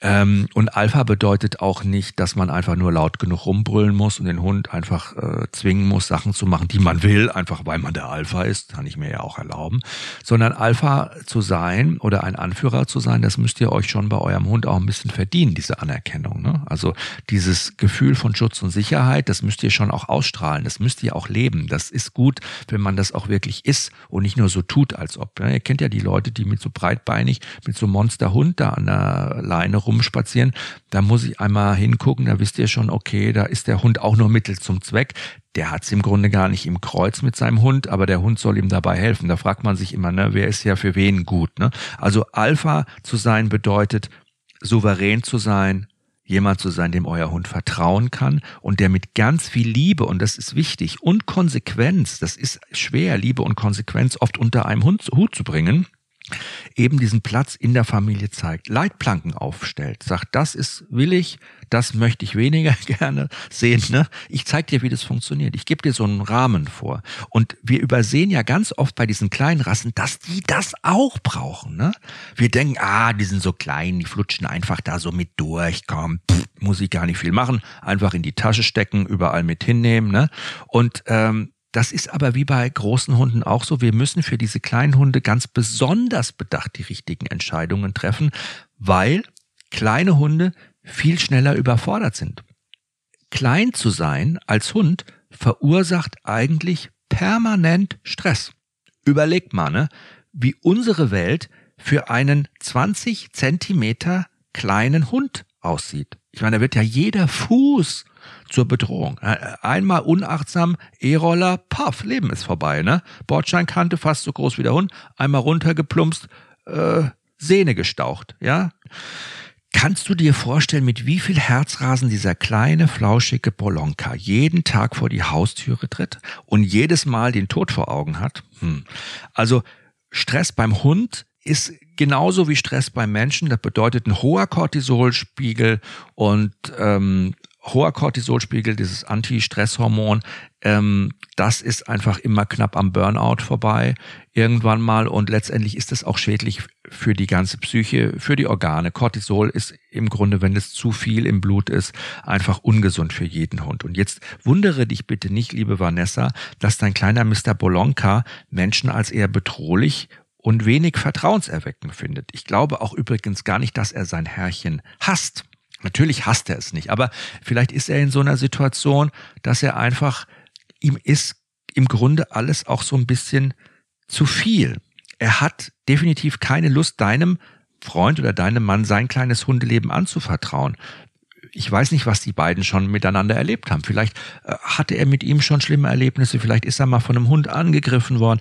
Speaker 1: Ähm, und Alpha bedeutet auch nicht, dass man einfach nur laut genug rumbrüllen muss und den Hund einfach äh, zwingen muss, Sachen zu machen, die man will, einfach weil man der Alpha ist, kann ich mir ja auch erlauben. Sondern Alpha zu sein oder ein Anführer zu sein, das müsst ihr euch schon bei eurem Hund auch ein bisschen verdienen, diese Anerkennung. Ne? Also dieses Gefühl von Schutz und Sicherheit, das müsst ihr schon auch ausstrahlen, das müsst ihr auch leben. Das ist gut, wenn man das auch wirklich ist und nicht nur so tut, als ob. Ne? Ihr kennt ja die Leute, die mit so breitbeinig, mit so Monsterhund da an der Leine rum rumspazieren, da muss ich einmal hingucken, da wisst ihr schon, okay, da ist der Hund auch nur Mittel zum Zweck. Der hat es im Grunde gar nicht im Kreuz mit seinem Hund, aber der Hund soll ihm dabei helfen. Da fragt man sich immer, ne, wer ist ja für wen gut. Ne? Also Alpha zu sein bedeutet, souverän zu sein, jemand zu sein, dem euer Hund vertrauen kann und der mit ganz viel Liebe, und das ist wichtig, und Konsequenz, das ist schwer, Liebe und Konsequenz oft unter einem Hund, Hut zu bringen, eben diesen Platz in der Familie zeigt, Leitplanken aufstellt, sagt, das ist willig, das möchte ich weniger gerne sehen. Ne? Ich zeige dir, wie das funktioniert. Ich gebe dir so einen Rahmen vor. Und wir übersehen ja ganz oft bei diesen kleinen Rassen, dass die das auch brauchen. Ne? Wir denken, ah, die sind so klein, die flutschen einfach da so mit durch, komm, pff, muss ich gar nicht viel machen, einfach in die Tasche stecken, überall mit hinnehmen. Ne? Und ähm, das ist aber wie bei großen Hunden auch so. Wir müssen für diese kleinen Hunde ganz besonders bedacht die richtigen Entscheidungen treffen, weil kleine Hunde viel schneller überfordert sind. Klein zu sein als Hund verursacht eigentlich permanent Stress. Überlegt mal, ne, wie unsere Welt für einen 20 Zentimeter kleinen Hund aussieht. Ich meine, da wird ja jeder Fuß zur Bedrohung. Einmal unachtsam, E-Roller, paff, Leben ist vorbei, ne? Bordscheinkante fast so groß wie der Hund, einmal runtergeplumpst, äh, Sehne gestaucht, ja? Kannst du dir vorstellen, mit wie viel Herzrasen dieser kleine, flauschige Bolonka jeden Tag vor die Haustüre tritt und jedes Mal den Tod vor Augen hat? Hm. Also Stress beim Hund ist genauso wie Stress beim Menschen. Das bedeutet ein hoher Cortisolspiegel und ähm, hoher Cortisolspiegel, dieses Anti-Stress-Hormon, ähm, das ist einfach immer knapp am Burnout vorbei irgendwann mal und letztendlich ist es auch schädlich für die ganze Psyche, für die Organe. Cortisol ist im Grunde, wenn es zu viel im Blut ist, einfach ungesund für jeden Hund. Und jetzt wundere dich bitte nicht, liebe Vanessa, dass dein kleiner Mr. Bolonka Menschen als eher bedrohlich und wenig vertrauenserweckend findet. Ich glaube auch übrigens gar nicht, dass er sein Herrchen hasst. Natürlich hasst er es nicht, aber vielleicht ist er in so einer Situation, dass er einfach, ihm ist im Grunde alles auch so ein bisschen zu viel. Er hat definitiv keine Lust, deinem Freund oder deinem Mann sein kleines Hundeleben anzuvertrauen. Ich weiß nicht, was die beiden schon miteinander erlebt haben. Vielleicht äh, hatte er mit ihm schon schlimme Erlebnisse, vielleicht ist er mal von einem Hund angegriffen worden.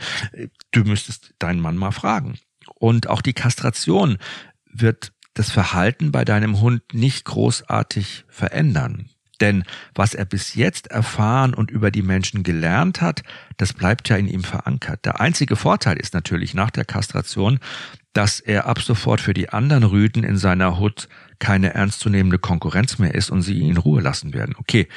Speaker 1: Du müsstest deinen Mann mal fragen. Und auch die Kastration wird das Verhalten bei deinem Hund nicht großartig verändern. Denn was er bis jetzt erfahren und über die Menschen gelernt hat, das bleibt ja in ihm verankert. Der einzige Vorteil ist natürlich nach der Kastration, dass er ab sofort für die anderen Rüden in seiner Hut keine ernstzunehmende Konkurrenz mehr ist und sie ihn in Ruhe lassen werden. Okay,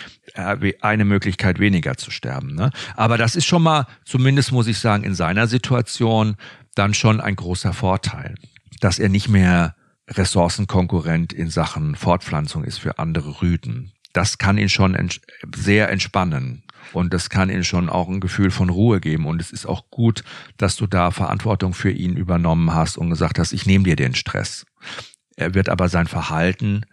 Speaker 1: eine Möglichkeit weniger zu sterben. Ne? Aber das ist schon mal, zumindest muss ich sagen, in seiner Situation dann schon ein großer Vorteil, dass er nicht mehr Ressourcenkonkurrent in Sachen Fortpflanzung ist für andere Rüden. Das kann ihn schon ents sehr entspannen. Und das kann ihm schon auch ein Gefühl von Ruhe geben. Und es ist auch gut, dass du da Verantwortung für ihn übernommen hast und gesagt hast, ich nehme dir den Stress. Er wird aber sein Verhalten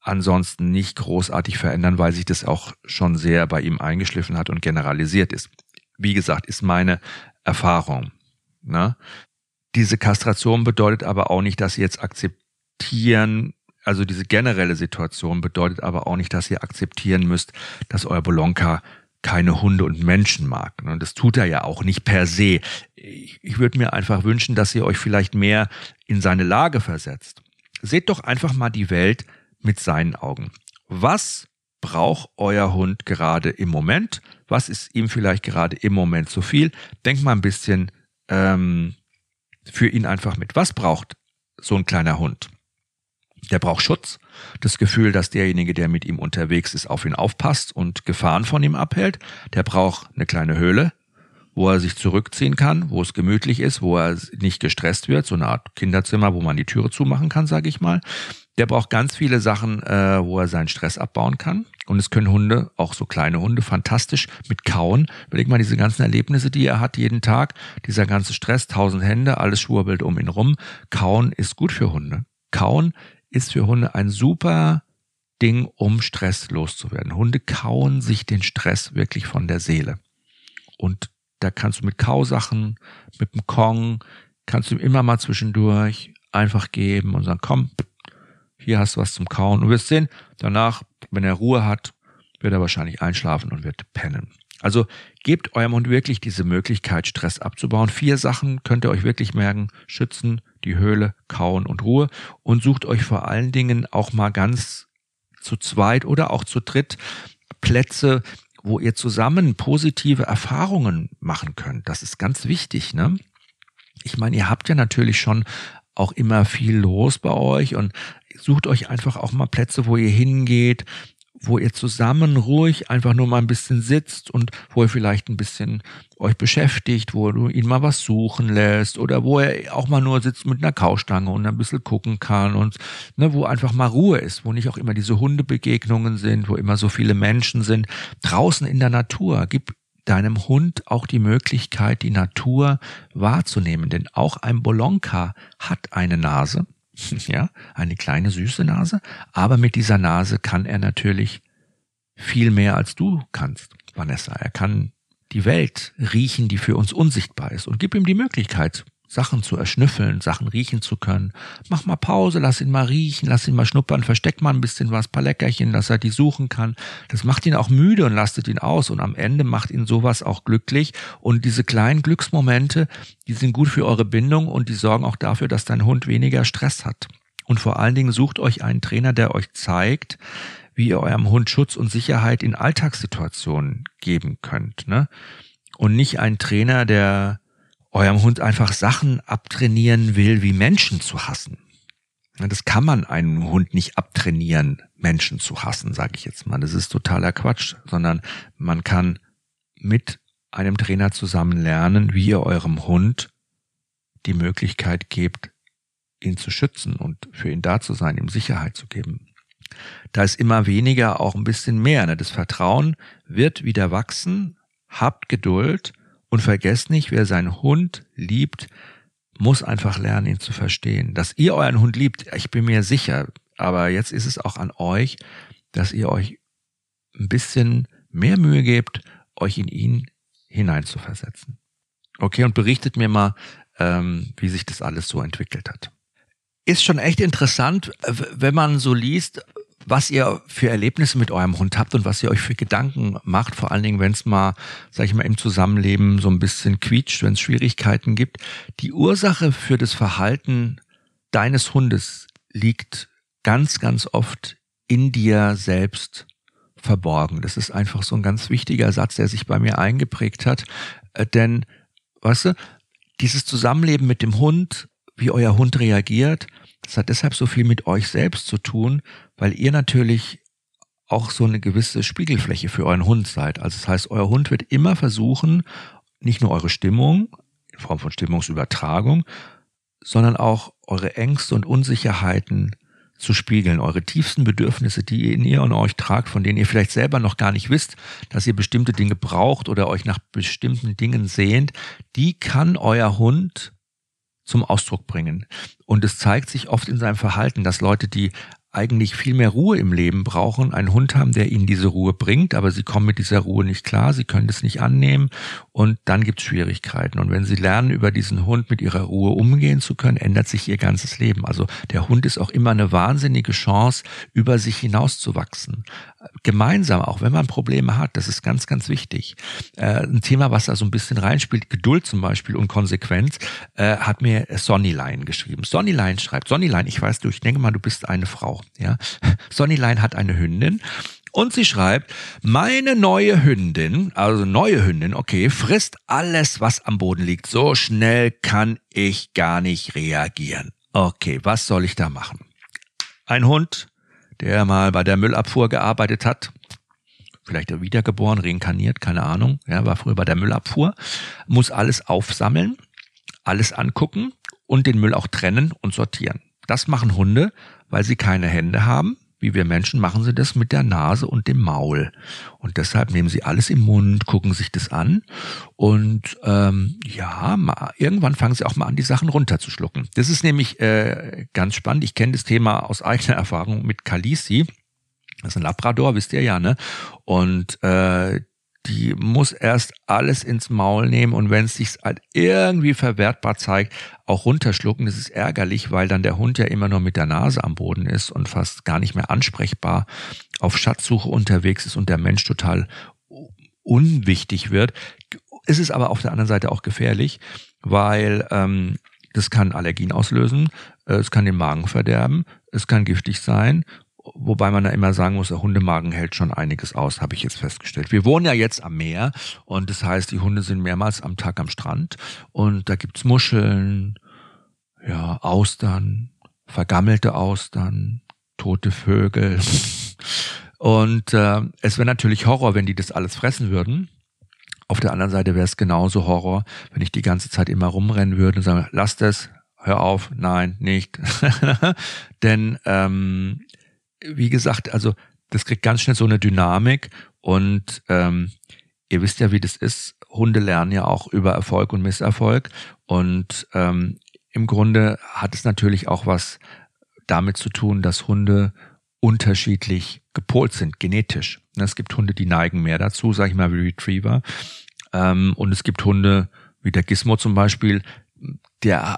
Speaker 1: ansonsten nicht großartig verändern, weil sich das auch schon sehr bei ihm eingeschliffen hat und generalisiert ist. Wie gesagt, ist meine Erfahrung. Ne? Diese Kastration bedeutet aber auch nicht, dass sie jetzt akzeptieren, also diese generelle Situation bedeutet aber auch nicht, dass ihr akzeptieren müsst, dass euer Bolonka keine Hunde und Menschen mag. Und das tut er ja auch nicht per se. Ich würde mir einfach wünschen, dass ihr euch vielleicht mehr in seine Lage versetzt. Seht doch einfach mal die Welt mit seinen Augen. Was braucht euer Hund gerade im Moment? Was ist ihm vielleicht gerade im Moment zu viel? Denkt mal ein bisschen ähm, für ihn einfach mit. Was braucht so ein kleiner Hund? Der braucht Schutz, das Gefühl, dass derjenige, der mit ihm unterwegs ist, auf ihn aufpasst und Gefahren von ihm abhält. Der braucht eine kleine Höhle, wo er sich zurückziehen kann, wo es gemütlich ist, wo er nicht gestresst wird, so eine Art Kinderzimmer, wo man die Türe zumachen kann, sage ich mal. Der braucht ganz viele Sachen, äh, wo er seinen Stress abbauen kann. Und es können Hunde, auch so kleine Hunde, fantastisch mit Kauen. Überleg mal diese ganzen Erlebnisse, die er hat jeden Tag. Dieser ganze Stress, tausend Hände, alles schwurbelt um ihn rum. Kauen ist gut für Hunde. Kauen ist für Hunde ein super Ding, um Stress loszuwerden. Hunde kauen sich den Stress wirklich von der Seele. Und da kannst du mit Kausachen, mit dem Kong, kannst du ihm immer mal zwischendurch einfach geben und sagen, komm, hier hast du was zum Kauen. Und wirst sehen, danach, wenn er Ruhe hat, wird er wahrscheinlich einschlafen und wird pennen. Also gebt eurem Hund wirklich diese Möglichkeit, Stress abzubauen. Vier Sachen könnt ihr euch wirklich merken. Schützen, die Höhle, Kauen und Ruhe und sucht euch vor allen Dingen auch mal ganz zu zweit oder auch zu dritt Plätze, wo ihr zusammen positive Erfahrungen machen könnt. Das ist ganz wichtig, ne? Ich meine, ihr habt ja natürlich schon auch immer viel los bei euch und sucht euch einfach auch mal Plätze, wo ihr hingeht, wo ihr zusammen ruhig einfach nur mal ein bisschen sitzt und wo ihr vielleicht ein bisschen euch beschäftigt, wo du ihn mal was suchen lässt oder wo er auch mal nur sitzt mit einer Kaustange und ein bisschen gucken kann und ne, wo einfach mal Ruhe ist, wo nicht auch immer diese Hundebegegnungen sind, wo immer so viele Menschen sind. Draußen in der Natur, gib deinem Hund auch die Möglichkeit, die Natur wahrzunehmen, denn auch ein Bolonka hat eine Nase ja, eine kleine süße Nase, aber mit dieser Nase kann er natürlich viel mehr als du kannst, Vanessa. Er kann die Welt riechen, die für uns unsichtbar ist und gib ihm die Möglichkeit, Sachen zu erschnüffeln, Sachen riechen zu können. Mach mal Pause, lass ihn mal riechen, lass ihn mal schnuppern, versteck mal ein bisschen was, paar Leckerchen, dass er die suchen kann. Das macht ihn auch müde und lastet ihn aus und am Ende macht ihn sowas auch glücklich und diese kleinen Glücksmomente, die sind gut für eure Bindung und die sorgen auch dafür, dass dein Hund weniger Stress hat. Und vor allen Dingen sucht euch einen Trainer, der euch zeigt, wie ihr eurem Hund Schutz und Sicherheit in Alltagssituationen geben könnt. Ne? Und nicht ein Trainer, der eurem Hund einfach Sachen abtrainieren will, wie Menschen zu hassen. Das kann man einem Hund nicht abtrainieren, Menschen zu hassen, sage ich jetzt mal. Das ist totaler Quatsch, sondern man kann mit einem Trainer zusammen lernen, wie ihr eurem Hund die Möglichkeit gebt, ihn zu schützen und für ihn da zu sein, ihm Sicherheit zu geben. Da ist immer weniger auch ein bisschen mehr. Ne? Das Vertrauen wird wieder wachsen. Habt Geduld und vergesst nicht, wer seinen Hund liebt, muss einfach lernen, ihn zu verstehen. Dass ihr euren Hund liebt, ich bin mir sicher, aber jetzt ist es auch an euch, dass ihr euch ein bisschen mehr Mühe gebt, euch in ihn hineinzuversetzen. Okay, und berichtet mir mal, ähm, wie sich das alles so entwickelt hat. Ist schon echt interessant, wenn man so liest, was ihr für Erlebnisse mit eurem Hund habt und was ihr euch für Gedanken macht, vor allen Dingen, wenn es mal, sag ich mal, im Zusammenleben so ein bisschen quietscht, wenn es Schwierigkeiten gibt. Die Ursache für das Verhalten deines Hundes liegt ganz, ganz oft in dir selbst verborgen. Das ist einfach so ein ganz wichtiger Satz, der sich bei mir eingeprägt hat. Äh, denn, weißt du, dieses Zusammenleben mit dem Hund, wie euer Hund reagiert, das hat deshalb so viel mit euch selbst zu tun, weil ihr natürlich auch so eine gewisse Spiegelfläche für euren Hund seid. Also das heißt, euer Hund wird immer versuchen, nicht nur eure Stimmung in Form von Stimmungsübertragung, sondern auch eure Ängste und Unsicherheiten zu spiegeln, eure tiefsten Bedürfnisse, die ihr in ihr und euch tragt, von denen ihr vielleicht selber noch gar nicht wisst, dass ihr bestimmte Dinge braucht oder euch nach bestimmten Dingen sehnt, die kann euer Hund zum Ausdruck bringen. Und es zeigt sich oft in seinem Verhalten, dass Leute, die eigentlich viel mehr Ruhe im Leben brauchen, einen Hund haben, der ihnen diese Ruhe bringt, aber sie kommen mit dieser Ruhe nicht klar, sie können das nicht annehmen und dann gibt es Schwierigkeiten. Und wenn sie lernen, über diesen Hund mit ihrer Ruhe umgehen zu können, ändert sich ihr ganzes Leben. Also der Hund ist auch immer eine wahnsinnige Chance, über sich hinauszuwachsen. Gemeinsam, auch wenn man Probleme hat, das ist ganz, ganz wichtig. Äh, ein Thema, was da so ein bisschen reinspielt, Geduld zum Beispiel und Konsequenz, äh, hat mir Sonnyline geschrieben. Sonnyline schreibt, Sonnyline, ich weiß du, ich denke mal, du bist eine Frau. Ja, Sonnyline hat eine Hündin und sie schreibt, meine neue Hündin, also neue Hündin, okay, frisst alles, was am Boden liegt. So schnell kann ich gar nicht reagieren. Okay, was soll ich da machen? Ein Hund, der mal bei der Müllabfuhr gearbeitet hat, vielleicht wiedergeboren, reinkarniert, keine Ahnung, ja, war früher bei der Müllabfuhr, muss alles aufsammeln, alles angucken und den Müll auch trennen und sortieren. Das machen Hunde, weil sie keine Hände haben. Wie wir Menschen machen sie das mit der Nase und dem Maul. Und deshalb nehmen sie alles im Mund, gucken sich das an und ähm, ja, mal, irgendwann fangen sie auch mal an, die Sachen runterzuschlucken. Das ist nämlich äh, ganz spannend. Ich kenne das Thema aus eigener Erfahrung mit Kalisi. Das ist ein Labrador, wisst ihr ja, ne? Und äh, die muss erst alles ins Maul nehmen und wenn es sich halt irgendwie verwertbar zeigt, auch runterschlucken. Das ist ärgerlich, weil dann der Hund ja immer nur mit der Nase am Boden ist und fast gar nicht mehr ansprechbar auf Schatzsuche unterwegs ist und der Mensch total unwichtig wird. Es ist aber auf der anderen Seite auch gefährlich, weil ähm, das kann Allergien auslösen, äh, es kann den Magen verderben, es kann giftig sein Wobei man da immer sagen muss, der Hundemagen hält schon einiges aus, habe ich jetzt festgestellt. Wir wohnen ja jetzt am Meer und das heißt, die Hunde sind mehrmals am Tag am Strand und da gibt's Muscheln, ja, Austern, vergammelte Austern, tote Vögel. Und äh, es wäre natürlich Horror, wenn die das alles fressen würden. Auf der anderen Seite wäre es genauso Horror, wenn ich die ganze Zeit immer rumrennen würde und sagen, lass das, hör auf, nein, nicht. Denn ähm, wie gesagt, also das kriegt ganz schnell so eine Dynamik und ähm, ihr wisst ja, wie das ist. Hunde lernen ja auch über Erfolg und Misserfolg und ähm, im Grunde hat es natürlich auch was damit zu tun, dass Hunde unterschiedlich gepolt sind, genetisch. Es gibt Hunde, die neigen mehr dazu, sage ich mal, wie Retriever. Ähm, und es gibt Hunde, wie der Gizmo zum Beispiel, der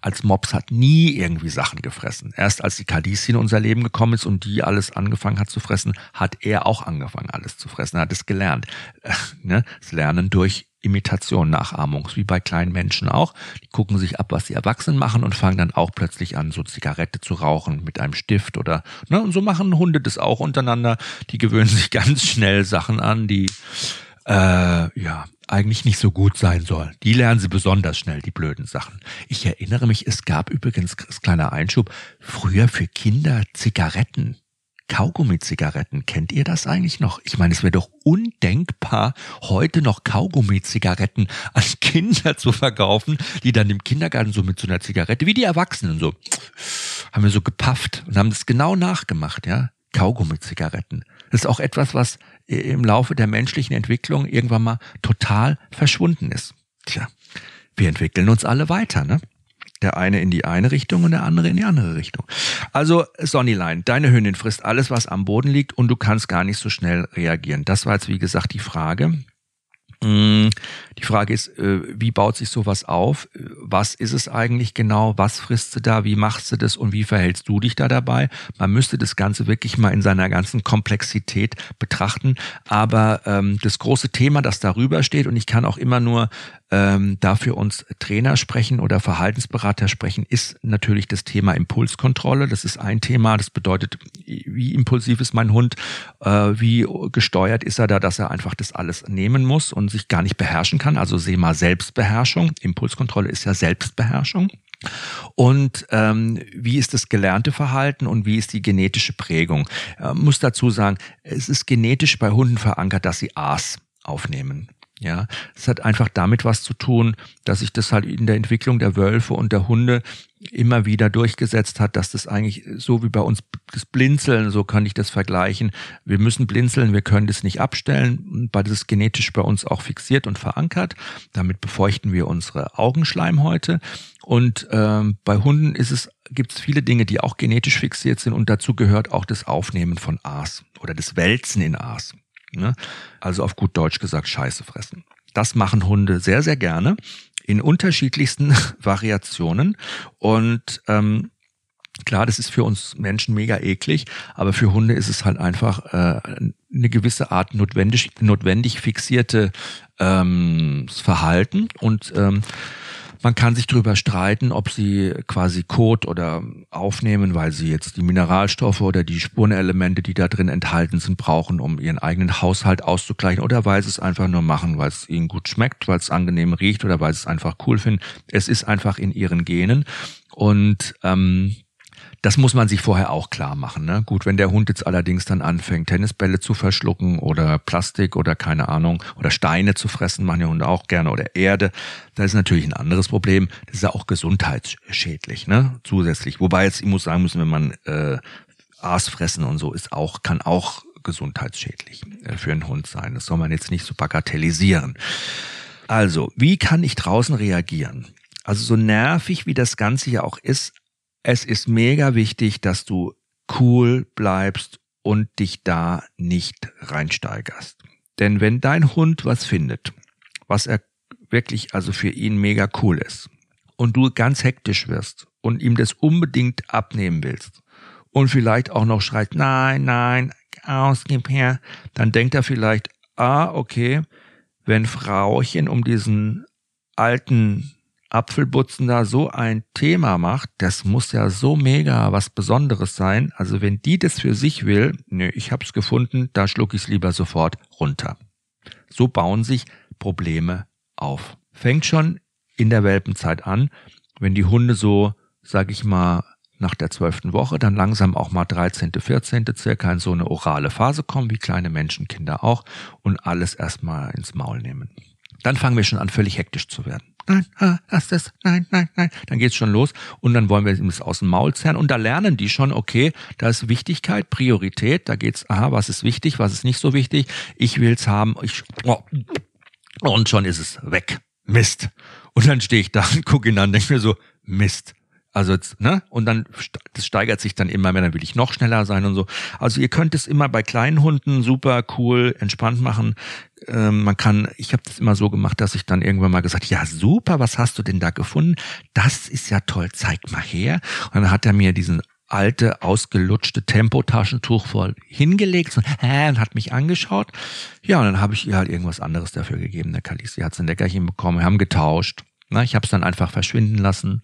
Speaker 1: als Mops hat nie irgendwie Sachen gefressen. Erst als die Kadis in unser Leben gekommen ist und die alles angefangen hat zu fressen, hat er auch angefangen, alles zu fressen. Er hat es gelernt. Ne? Das Lernen durch Imitation, Nachahmung, wie bei kleinen Menschen auch. Die gucken sich ab, was die Erwachsenen machen und fangen dann auch plötzlich an, so Zigarette zu rauchen mit einem Stift oder, ne, und so machen Hunde das auch untereinander. Die gewöhnen sich ganz schnell Sachen an, die, äh, ja, eigentlich nicht so gut sein soll. Die lernen sie besonders schnell, die blöden Sachen. Ich erinnere mich, es gab übrigens, kleiner Einschub, früher für Kinder Zigaretten. Kaugummi-Zigaretten. Kennt ihr das eigentlich noch? Ich meine, es wäre doch undenkbar, heute noch Kaugummi-Zigaretten an Kinder zu verkaufen, die dann im Kindergarten so mit so einer Zigarette, wie die Erwachsenen so, haben wir so gepafft und haben das genau nachgemacht, ja. Kaugummi-Zigaretten. Das ist auch etwas, was im Laufe der menschlichen Entwicklung irgendwann mal total verschwunden ist. Tja, wir entwickeln uns alle weiter, ne? Der eine in die eine Richtung und der andere in die andere Richtung. Also, Sonnyline, deine Hündin frisst alles, was am Boden liegt und du kannst gar nicht so schnell reagieren. Das war jetzt, wie gesagt, die Frage. Mm, die Frage ist, äh, wie baut sich sowas auf? Was ist es eigentlich genau? Was frisst du da? Wie machst du das? Und wie verhältst du dich da dabei? Man müsste das Ganze wirklich mal in seiner ganzen Komplexität betrachten. Aber ähm, das große Thema, das darüber steht, und ich kann auch immer nur ähm, dafür uns Trainer sprechen oder Verhaltensberater sprechen, ist natürlich das Thema Impulskontrolle. Das ist ein Thema. Das bedeutet, wie impulsiv ist mein Hund? Äh, wie gesteuert ist er da, dass er einfach das alles nehmen muss und sich gar nicht beherrschen kann? Also seh mal Selbstbeherrschung. Impulskontrolle ist ja Selbstbeherrschung. Und ähm, wie ist das gelernte Verhalten und wie ist die genetische Prägung? Äh, muss dazu sagen, es ist genetisch bei Hunden verankert, dass sie Aas aufnehmen. Ja, es hat einfach damit was zu tun, dass sich das halt in der Entwicklung der Wölfe und der Hunde immer wieder durchgesetzt hat, dass das eigentlich so wie bei uns das Blinzeln, so kann ich das vergleichen. Wir müssen blinzeln, wir können das nicht abstellen, weil das ist genetisch bei uns auch fixiert und verankert. Damit befeuchten wir unsere Augenschleimhäute. Und ähm, bei Hunden ist es, gibt es viele Dinge, die auch genetisch fixiert sind und dazu gehört auch das Aufnehmen von Aas oder das Wälzen in Aas. Ne? Also auf gut Deutsch gesagt, Scheiße fressen. Das machen Hunde sehr, sehr gerne in unterschiedlichsten Variationen. Und ähm, klar, das ist für uns Menschen mega eklig, aber für Hunde ist es halt einfach äh, eine gewisse Art notwendig, notwendig fixierte ähm, Verhalten. Und ähm, man kann sich darüber streiten, ob sie quasi Kot oder aufnehmen, weil sie jetzt die Mineralstoffe oder die Spurenelemente, die da drin enthalten sind, brauchen, um ihren eigenen Haushalt auszugleichen oder weil sie es einfach nur machen, weil es ihnen gut schmeckt, weil es angenehm riecht oder weil sie es einfach cool finden. Es ist einfach in ihren Genen und ähm, das muss man sich vorher auch klar machen. Ne? Gut, wenn der Hund jetzt allerdings dann anfängt, Tennisbälle zu verschlucken oder Plastik oder keine Ahnung oder Steine zu fressen, machen die Hunde auch gerne oder Erde, da ist natürlich ein anderes Problem. Das ist ja auch gesundheitsschädlich, ne? Zusätzlich. Wobei jetzt, ich muss sagen müssen, wenn man äh, Aas fressen und so ist auch, kann auch gesundheitsschädlich äh, für einen Hund sein. Das soll man jetzt nicht so bagatellisieren. Also, wie kann ich draußen reagieren? Also so nervig wie das Ganze ja auch ist, es ist mega wichtig, dass du cool bleibst und dich da nicht reinsteigerst. Denn wenn dein Hund was findet, was er wirklich also für ihn mega cool ist, und du ganz hektisch wirst und ihm das unbedingt abnehmen willst und vielleicht auch noch schreit, nein, nein, aus, gib her, dann denkt er vielleicht, ah, okay, wenn Frauchen um diesen alten Apfelbutzen da so ein Thema macht, das muss ja so mega was Besonderes sein. Also wenn die das für sich will, nö, ich hab's gefunden, da schluck ich's lieber sofort runter. So bauen sich Probleme auf. Fängt schon in der Welpenzeit an, wenn die Hunde so, sag ich mal, nach der zwölften Woche dann langsam auch mal 13., 14. circa in so eine orale Phase kommen, wie kleine Menschenkinder auch, und alles erstmal ins Maul nehmen. Dann fangen wir schon an, völlig hektisch zu werden nein, lass das, nein, nein, nein. Dann geht's schon los und dann wollen wir ihm aus dem Maul zerren und da lernen die schon, okay, da ist Wichtigkeit, Priorität, da geht's, aha, was ist wichtig, was ist nicht so wichtig, ich will's haben, ich, oh, und schon ist es weg. Mist. Und dann stehe ich da und gucke ihn an, denke mir so, Mist. Also, jetzt, ne? Und dann, das steigert sich dann immer mehr, dann will ich noch schneller sein und so. Also ihr könnt es immer bei kleinen Hunden super cool, entspannt machen. Ähm, man kann, ich habe das immer so gemacht, dass ich dann irgendwann mal gesagt, ja super, was hast du denn da gefunden? Das ist ja toll, zeig mal her. Und dann hat er mir diesen alte, ausgelutschte Tempotaschentuch voll hingelegt und, äh, und hat mich angeschaut. Ja, und dann habe ich ihr halt irgendwas anderes dafür gegeben. Der Kalisi hat sein Leckerchen bekommen, wir haben getauscht. Na, ich habe es dann einfach verschwinden lassen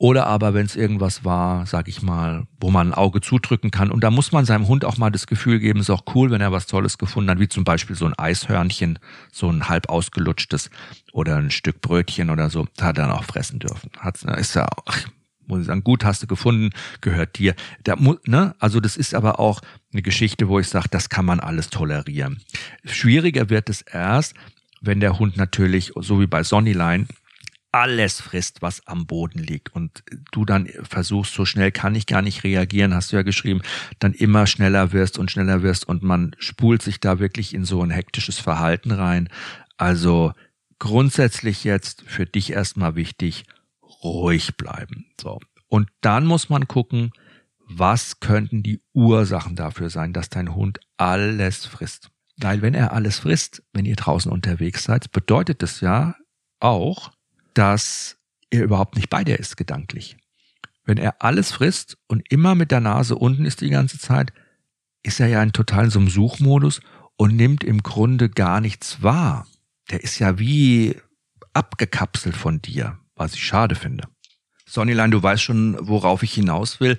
Speaker 1: Oder aber, wenn es irgendwas war, sag ich mal, wo man ein Auge zudrücken kann. Und da muss man seinem Hund auch mal das Gefühl geben, ist auch cool, wenn er was Tolles gefunden hat, wie zum Beispiel so ein Eishörnchen, so ein halb ausgelutschtes oder ein Stück Brötchen oder so, hat er dann auch fressen dürfen. Hat's, ist ja, ach, muss ich sagen, gut hast du gefunden, gehört dir. Da, ne? Also das ist aber auch eine Geschichte, wo ich sage, das kann man alles tolerieren. Schwieriger wird es erst, wenn der Hund natürlich, so wie bei Sonnyline, alles frisst, was am Boden liegt und du dann versuchst, so schnell kann ich gar nicht reagieren, hast du ja geschrieben, dann immer schneller wirst und schneller wirst und man spult sich da wirklich in so ein hektisches Verhalten rein. Also grundsätzlich jetzt für dich erstmal wichtig, ruhig bleiben. So. Und dann muss man gucken, was könnten die Ursachen dafür sein, dass dein Hund alles frisst. Weil wenn er alles frisst, wenn ihr draußen unterwegs seid, bedeutet das ja auch, dass er überhaupt nicht bei dir ist gedanklich. Wenn er alles frisst und immer mit der Nase unten ist die ganze Zeit, ist er ja in totalen so Suchmodus und nimmt im Grunde gar nichts wahr. Der ist ja wie abgekapselt von dir, was ich schade finde. Sonnylein, du weißt schon, worauf ich hinaus will.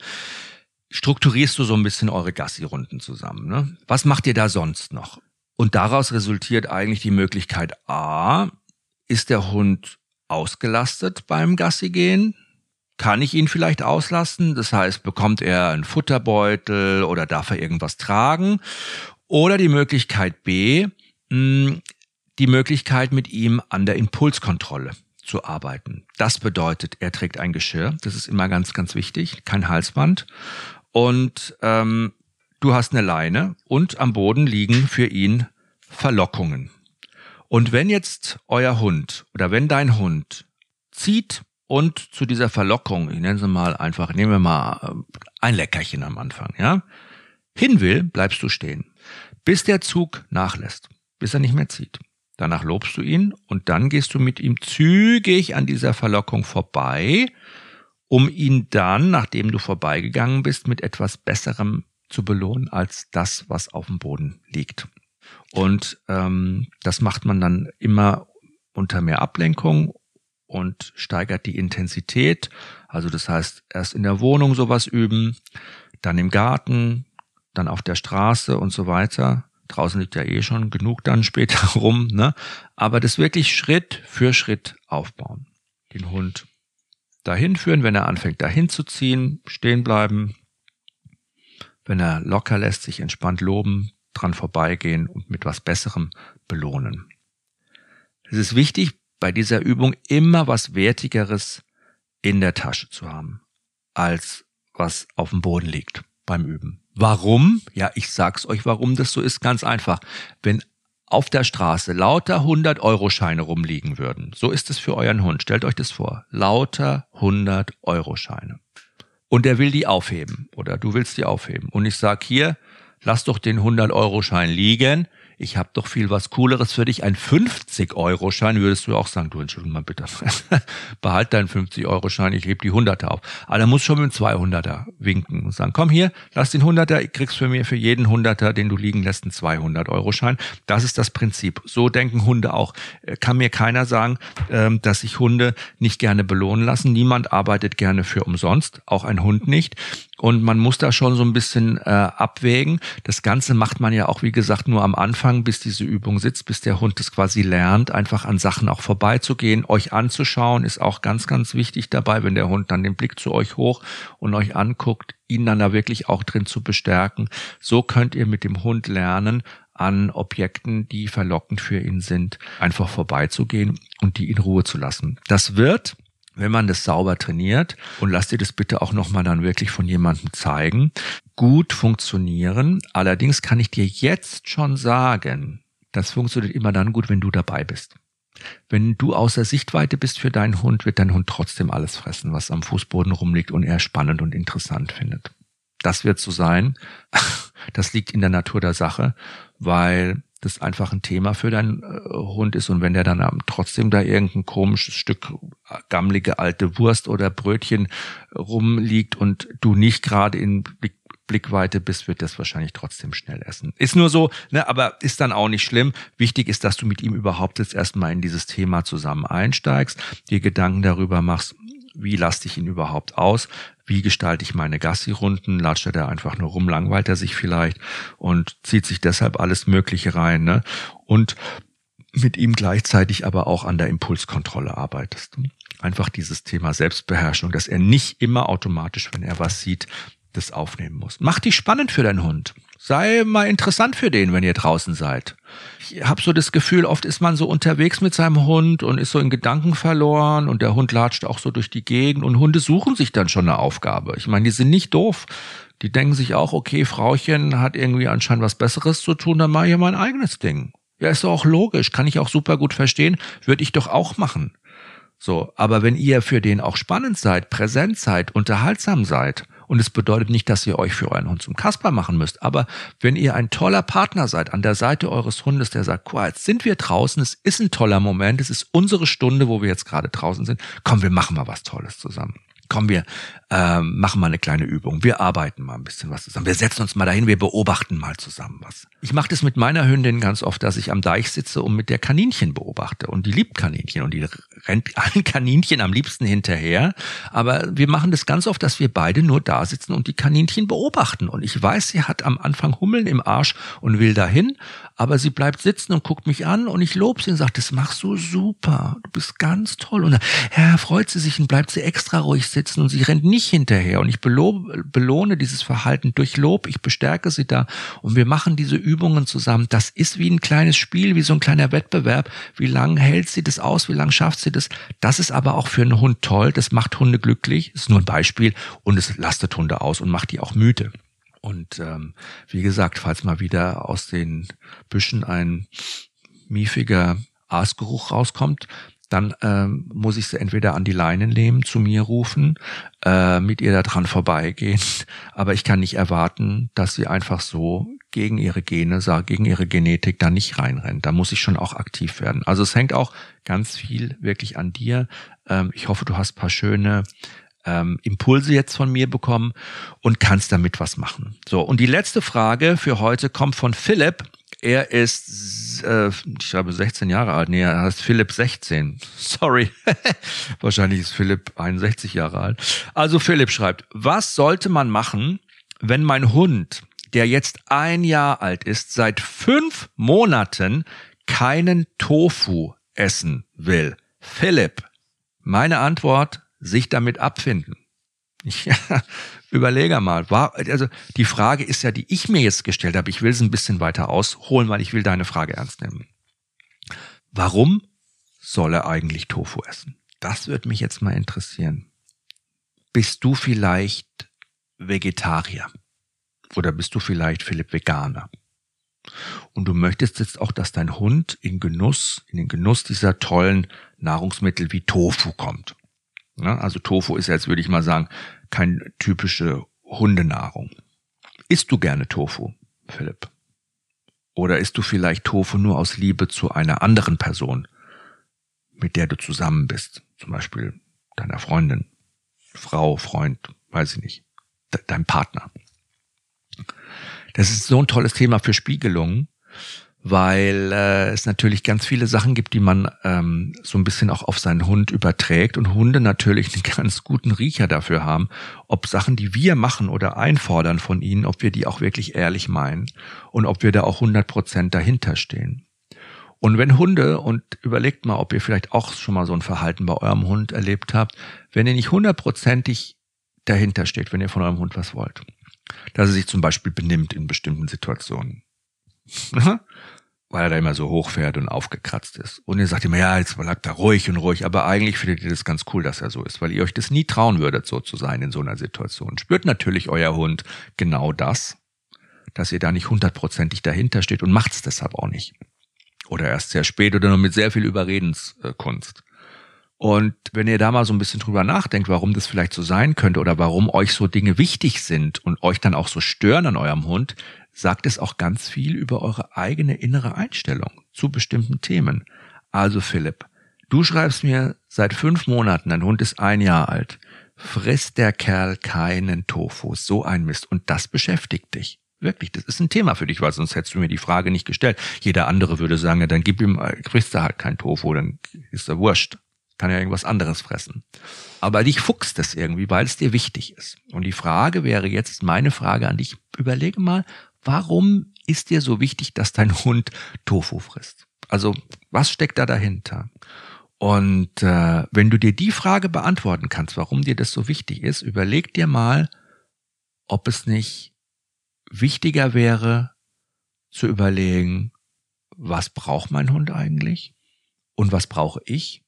Speaker 1: Strukturierst du so ein bisschen eure Gassi-Runden zusammen? Ne? Was macht ihr da sonst noch? Und daraus resultiert eigentlich die Möglichkeit A, ist der Hund ausgelastet beim Gassi gehen? Kann ich ihn vielleicht auslasten? Das heißt, bekommt er einen Futterbeutel oder darf er irgendwas tragen? Oder die Möglichkeit B, hm, die Möglichkeit mit ihm an der Impulskontrolle zu arbeiten. Das bedeutet, er trägt ein Geschirr, das ist immer ganz, ganz wichtig, kein Halsband. Und ähm, du hast eine Leine und am Boden liegen für ihn Verlockungen. Und wenn jetzt euer Hund oder wenn dein Hund zieht und zu dieser Verlockung, ich nenne sie mal einfach, nehmen wir mal äh, ein Leckerchen am Anfang, ja, hin will, bleibst du stehen, bis der Zug nachlässt, bis er nicht mehr zieht. Danach lobst du ihn und dann gehst du mit ihm zügig an dieser Verlockung vorbei, um ihn dann, nachdem du vorbeigegangen bist, mit etwas Besserem zu belohnen als das, was auf dem Boden liegt. Und ähm, das macht man dann immer unter mehr Ablenkung und steigert die Intensität. Also das heißt, erst in der Wohnung sowas üben, dann im Garten, dann auf der Straße und so weiter. Draußen liegt ja eh schon genug dann später rum, ne? Aber das wirklich Schritt für Schritt aufbauen. Den Hund dahin führen, wenn er anfängt dahin zu ziehen, stehen bleiben. Wenn er locker lässt, sich entspannt loben, dran vorbeigehen und mit was Besserem belohnen. Es ist wichtig, bei dieser Übung immer was Wertigeres in der Tasche zu haben, als was auf dem Boden liegt beim Üben. Warum? Ja, ich sag's euch, warum das so ist. Ganz einfach. Wenn auf der Straße lauter 100-Euro-Scheine rumliegen würden, so ist es für euren Hund. Stellt euch das vor. Lauter 100-Euro-Scheine. Und er will die aufheben oder du willst die aufheben. Und ich sag hier, lass doch den 100-Euro-Schein liegen ich habe doch viel was Cooleres für dich. Ein 50-Euro-Schein würdest du auch sagen, du entschuldige mal bitte, behalt deinen 50-Euro-Schein, ich heb die 100er auf. Aber er muss schon mit dem 200er winken und sagen, komm hier, lass den 100er, kriegst für mir für jeden 100er, den du liegen lässt, einen 200-Euro-Schein. Das ist das Prinzip. So denken Hunde auch. Äh, kann mir keiner sagen, ähm, dass sich Hunde nicht gerne belohnen lassen. Niemand arbeitet gerne für umsonst, auch ein Hund nicht. Und man muss da schon so ein bisschen äh, abwägen. Das Ganze macht man ja auch, wie gesagt, nur am Anfang, bis diese Übung sitzt, bis der Hund es quasi lernt, einfach an Sachen auch vorbeizugehen. Euch anzuschauen ist auch ganz, ganz wichtig dabei, wenn der Hund dann den Blick zu euch hoch und euch anguckt, ihn dann da wirklich auch drin zu bestärken. So könnt ihr mit dem Hund lernen, an Objekten, die verlockend für ihn sind, einfach vorbeizugehen und die in Ruhe zu lassen. Das wird wenn man das sauber trainiert und lasst dir das bitte auch nochmal dann wirklich von jemandem zeigen, gut funktionieren. Allerdings kann ich dir jetzt schon sagen, das funktioniert immer dann gut, wenn du dabei bist. Wenn du außer Sichtweite bist für deinen Hund, wird dein Hund trotzdem alles fressen, was am Fußboden rumliegt und er spannend und interessant findet. Das wird so sein. Das liegt in der Natur der Sache, weil das einfach ein Thema für deinen äh, Hund ist und wenn der dann trotzdem da irgendein komisches Stück äh, gammlige alte Wurst oder Brötchen rumliegt und du nicht gerade in Blick, Blickweite bist, wird das wahrscheinlich trotzdem schnell essen. Ist nur so, ne, aber ist dann auch nicht schlimm. Wichtig ist, dass du mit ihm überhaupt jetzt erstmal in dieses Thema zusammen einsteigst, dir Gedanken darüber machst, wie laste ich ihn überhaupt aus, wie gestalte ich meine Gassi-Runden, latscht er da einfach nur rum, langweilt er sich vielleicht und zieht sich deshalb alles Mögliche rein. Ne? Und mit ihm gleichzeitig aber auch an der Impulskontrolle arbeitest. Einfach dieses Thema Selbstbeherrschung, dass er nicht immer automatisch, wenn er was sieht, das aufnehmen muss. Mach dich spannend für deinen Hund. Sei mal interessant für den, wenn ihr draußen seid. Ich habe so das Gefühl, oft ist man so unterwegs mit seinem Hund und ist so in Gedanken verloren und der Hund latscht auch so durch die Gegend und Hunde suchen sich dann schon eine Aufgabe. Ich meine, die sind nicht doof. Die denken sich auch, okay, Frauchen hat irgendwie anscheinend was Besseres zu tun, dann mache ich mein eigenes Ding. Ja, ist doch auch logisch, kann ich auch super gut verstehen, würde ich doch auch machen. So, aber wenn ihr für den auch spannend seid, präsent seid, unterhaltsam seid, und es bedeutet nicht, dass ihr euch für euren Hund zum Kasper machen müsst, aber wenn ihr ein toller Partner seid an der Seite eures Hundes, der sagt, cool, jetzt sind wir draußen, es ist ein toller Moment, es ist unsere Stunde, wo wir jetzt gerade draußen sind, komm, wir machen mal was Tolles zusammen komm, wir ähm, machen mal eine kleine Übung. Wir arbeiten mal ein bisschen was zusammen. Wir setzen uns mal dahin, wir beobachten mal zusammen was. Ich mache das mit meiner Hündin ganz oft, dass ich am Deich sitze und mit der Kaninchen beobachte. Und die liebt Kaninchen und die rennt allen Kaninchen am liebsten hinterher. Aber wir machen das ganz oft, dass wir beide nur da sitzen und die Kaninchen beobachten. Und ich weiß, sie hat am Anfang Hummeln im Arsch und will dahin, aber sie bleibt sitzen und guckt mich an und ich lobe sie und sage, das machst du super, du bist ganz toll. Und ja, freut sie sich und bleibt sie extra ruhig sitzen und sie rennt nicht hinterher. Und ich belohne dieses Verhalten durch Lob, ich bestärke sie da und wir machen diese Übungen zusammen. Das ist wie ein kleines Spiel, wie so ein kleiner Wettbewerb. Wie lange hält sie das aus, wie lange schafft sie das? Das ist aber auch für einen Hund toll, das macht Hunde glücklich, ist nur ein Beispiel und es lastet Hunde aus und macht die auch müde. Und ähm, wie gesagt, falls mal wieder aus den Büschen ein miefiger Aasgeruch rauskommt, dann ähm, muss ich sie entweder an die Leinen nehmen, zu mir rufen, äh, mit ihr da dran vorbeigehen. Aber ich kann nicht erwarten, dass sie einfach so gegen ihre Gene, gegen ihre Genetik da nicht reinrennt. Da muss ich schon auch aktiv werden. Also es hängt auch ganz viel wirklich an dir. Ähm, ich hoffe, du hast paar schöne ähm, Impulse jetzt von mir bekommen und kannst damit was machen. So, und die letzte Frage für heute kommt von Philipp. Er ist, äh, ich glaube, 16 Jahre alt. Nee, er heißt Philipp 16. Sorry. Wahrscheinlich ist Philipp 61 Jahre alt. Also Philipp schreibt, was sollte man machen, wenn mein Hund, der jetzt ein Jahr alt ist, seit fünf Monaten keinen Tofu essen will? Philipp, meine Antwort, sich damit abfinden. Ich überlege mal, also die Frage ist ja, die ich mir jetzt gestellt habe, ich will es ein bisschen weiter ausholen, weil ich will deine Frage ernst nehmen. Warum soll er eigentlich Tofu essen? Das würde mich jetzt mal interessieren. Bist du vielleicht Vegetarier? Oder bist du vielleicht Philipp Veganer? Und du möchtest jetzt auch, dass dein Hund in Genuss, in den Genuss dieser tollen Nahrungsmittel wie Tofu kommt. Ne? Also Tofu ist jetzt, würde ich mal sagen, keine typische Hundenahrung. Isst du gerne Tofu, Philipp? Oder isst du vielleicht Tofu nur aus Liebe zu einer anderen Person, mit der du zusammen bist? Zum Beispiel deiner Freundin, Frau, Freund, weiß ich nicht, dein Partner. Das ist so ein tolles Thema für Spiegelungen, weil äh, es natürlich ganz viele Sachen gibt, die man ähm, so ein bisschen auch auf seinen Hund überträgt und Hunde natürlich einen ganz guten Riecher dafür haben, ob Sachen, die wir machen oder einfordern von ihnen, ob wir die auch wirklich ehrlich meinen und ob wir da auch 100 Prozent dahinter stehen. Und wenn Hunde, und überlegt mal, ob ihr vielleicht auch schon mal so ein Verhalten bei eurem Hund erlebt habt, wenn ihr nicht hundertprozentig dahinter steht, wenn ihr von eurem Hund was wollt, dass er sich zum Beispiel benimmt in bestimmten Situationen, weil er da immer so hochfährt und aufgekratzt ist. Und ihr sagt immer, ja, jetzt bleibt er ruhig und ruhig, aber eigentlich findet ihr das ganz cool, dass er so ist, weil ihr euch das nie trauen würdet, so zu sein in so einer Situation. Spürt natürlich euer Hund genau das, dass ihr da nicht hundertprozentig dahinter steht und macht's deshalb auch nicht. Oder erst sehr spät oder nur mit sehr viel Überredenskunst. Und wenn ihr da mal so ein bisschen drüber nachdenkt, warum das vielleicht so sein könnte oder warum euch so Dinge wichtig sind und euch dann auch so stören an eurem Hund, sagt es auch ganz viel über eure eigene innere Einstellung zu bestimmten Themen. Also Philipp, du schreibst mir seit fünf Monaten, dein Hund ist ein Jahr alt, frisst der Kerl keinen Tofu, so ein Mist. Und das beschäftigt dich. Wirklich, das ist ein Thema für dich, weil sonst hättest du mir die Frage nicht gestellt. Jeder andere würde sagen, ja, dann gib ihm, frisst er halt kein Tofu, dann ist er wurscht. kann ja irgendwas anderes fressen. Aber dich fuchst es irgendwie, weil es dir wichtig ist. Und die Frage wäre jetzt, meine Frage an dich, überlege mal, warum ist dir so wichtig, dass dein Hund Tofu frisst? Also was steckt da dahinter? Und äh, wenn du dir die Frage beantworten kannst, warum dir das so wichtig ist, überleg dir mal, ob es nicht wichtiger wäre, zu überlegen, was braucht mein Hund eigentlich und was brauche ich?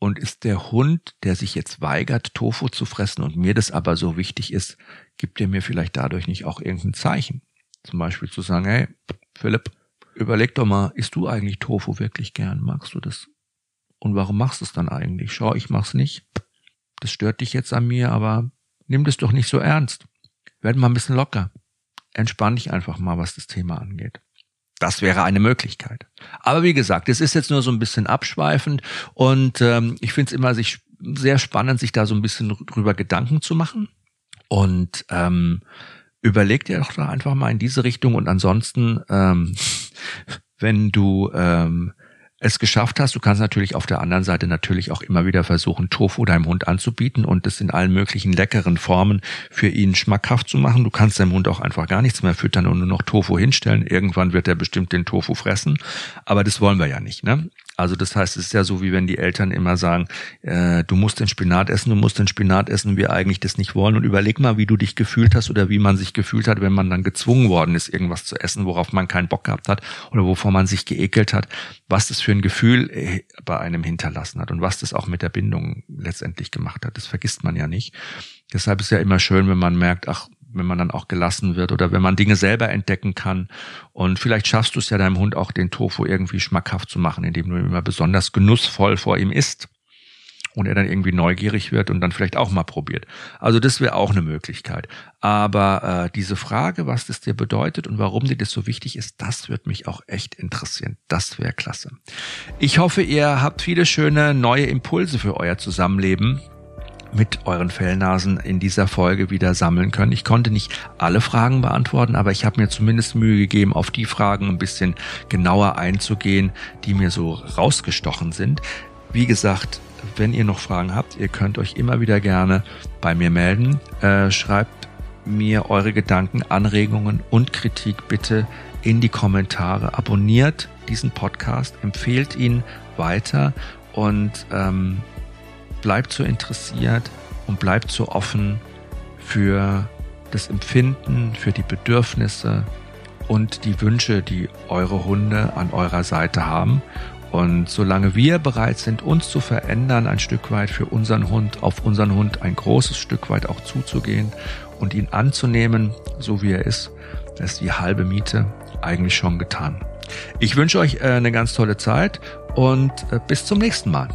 Speaker 1: Und ist der Hund, der sich jetzt weigert, Tofu zu fressen und mir das aber so wichtig ist, gibt er mir vielleicht dadurch nicht auch irgendein Zeichen? Zum Beispiel zu sagen, hey, Philipp, überleg doch mal, isst du eigentlich Tofu wirklich gern? Magst du das? Und warum machst du es dann eigentlich? Schau, ich mach's nicht. Das stört dich jetzt an mir, aber nimm das doch nicht so ernst. Werd mal ein bisschen locker. Entspann dich einfach mal, was das Thema angeht. Das wäre eine Möglichkeit. Aber wie gesagt, es ist jetzt nur so ein bisschen abschweifend und ähm, ich finde es immer sich sehr spannend, sich da so ein bisschen drüber Gedanken zu machen. Und ähm, überleg dir doch da einfach mal in diese Richtung und ansonsten, ähm, wenn du ähm, es geschafft hast. Du kannst natürlich auf der anderen Seite natürlich auch immer wieder versuchen, Tofu deinem Hund anzubieten und es in allen möglichen leckeren Formen für ihn schmackhaft zu machen. Du kannst deinem Hund auch einfach gar nichts mehr füttern und nur noch Tofu hinstellen. Irgendwann wird er bestimmt den Tofu fressen. Aber das wollen wir ja nicht. Ne? Also das heißt, es ist ja so, wie wenn die Eltern immer sagen, äh, du musst den Spinat essen, du musst den Spinat essen, wir eigentlich das nicht wollen. Und überleg mal, wie du dich gefühlt hast oder wie man sich gefühlt hat, wenn man dann gezwungen worden ist, irgendwas zu essen, worauf man keinen Bock gehabt hat oder wovor man sich geekelt hat, was das für ein Gefühl äh, bei einem hinterlassen hat und was das auch mit der Bindung letztendlich gemacht hat. Das vergisst man ja nicht. Deshalb ist ja immer schön, wenn man merkt, ach, wenn man dann auch gelassen wird oder wenn man Dinge selber entdecken kann. Und vielleicht schaffst du es ja deinem Hund auch den Tofu irgendwie schmackhaft zu machen, indem du immer besonders genussvoll vor ihm isst und er dann irgendwie neugierig wird und dann vielleicht auch mal probiert. Also das wäre auch eine Möglichkeit. Aber äh, diese Frage, was das dir bedeutet und warum dir das so wichtig ist, das wird mich auch echt interessieren. Das wäre klasse. Ich hoffe, ihr habt viele schöne neue Impulse für euer Zusammenleben mit euren Fellnasen in dieser Folge wieder sammeln können. Ich konnte nicht alle Fragen beantworten, aber ich habe mir zumindest Mühe gegeben, auf die Fragen ein bisschen genauer einzugehen, die mir so rausgestochen sind. Wie gesagt, wenn ihr noch Fragen habt, ihr könnt euch immer wieder gerne bei mir melden. Äh, schreibt mir eure Gedanken, Anregungen und Kritik bitte in die Kommentare. Abonniert diesen Podcast, empfehlt ihn weiter und ähm, bleibt so interessiert und bleibt so offen für das Empfinden, für die Bedürfnisse und die Wünsche, die eure Hunde an eurer Seite haben. Und solange wir bereit sind, uns zu verändern, ein Stück weit für unseren Hund, auf unseren Hund ein großes Stück weit auch zuzugehen und ihn anzunehmen, so wie er ist, ist die halbe Miete eigentlich schon getan. Ich wünsche euch äh, eine ganz tolle Zeit und äh, bis zum nächsten Mal.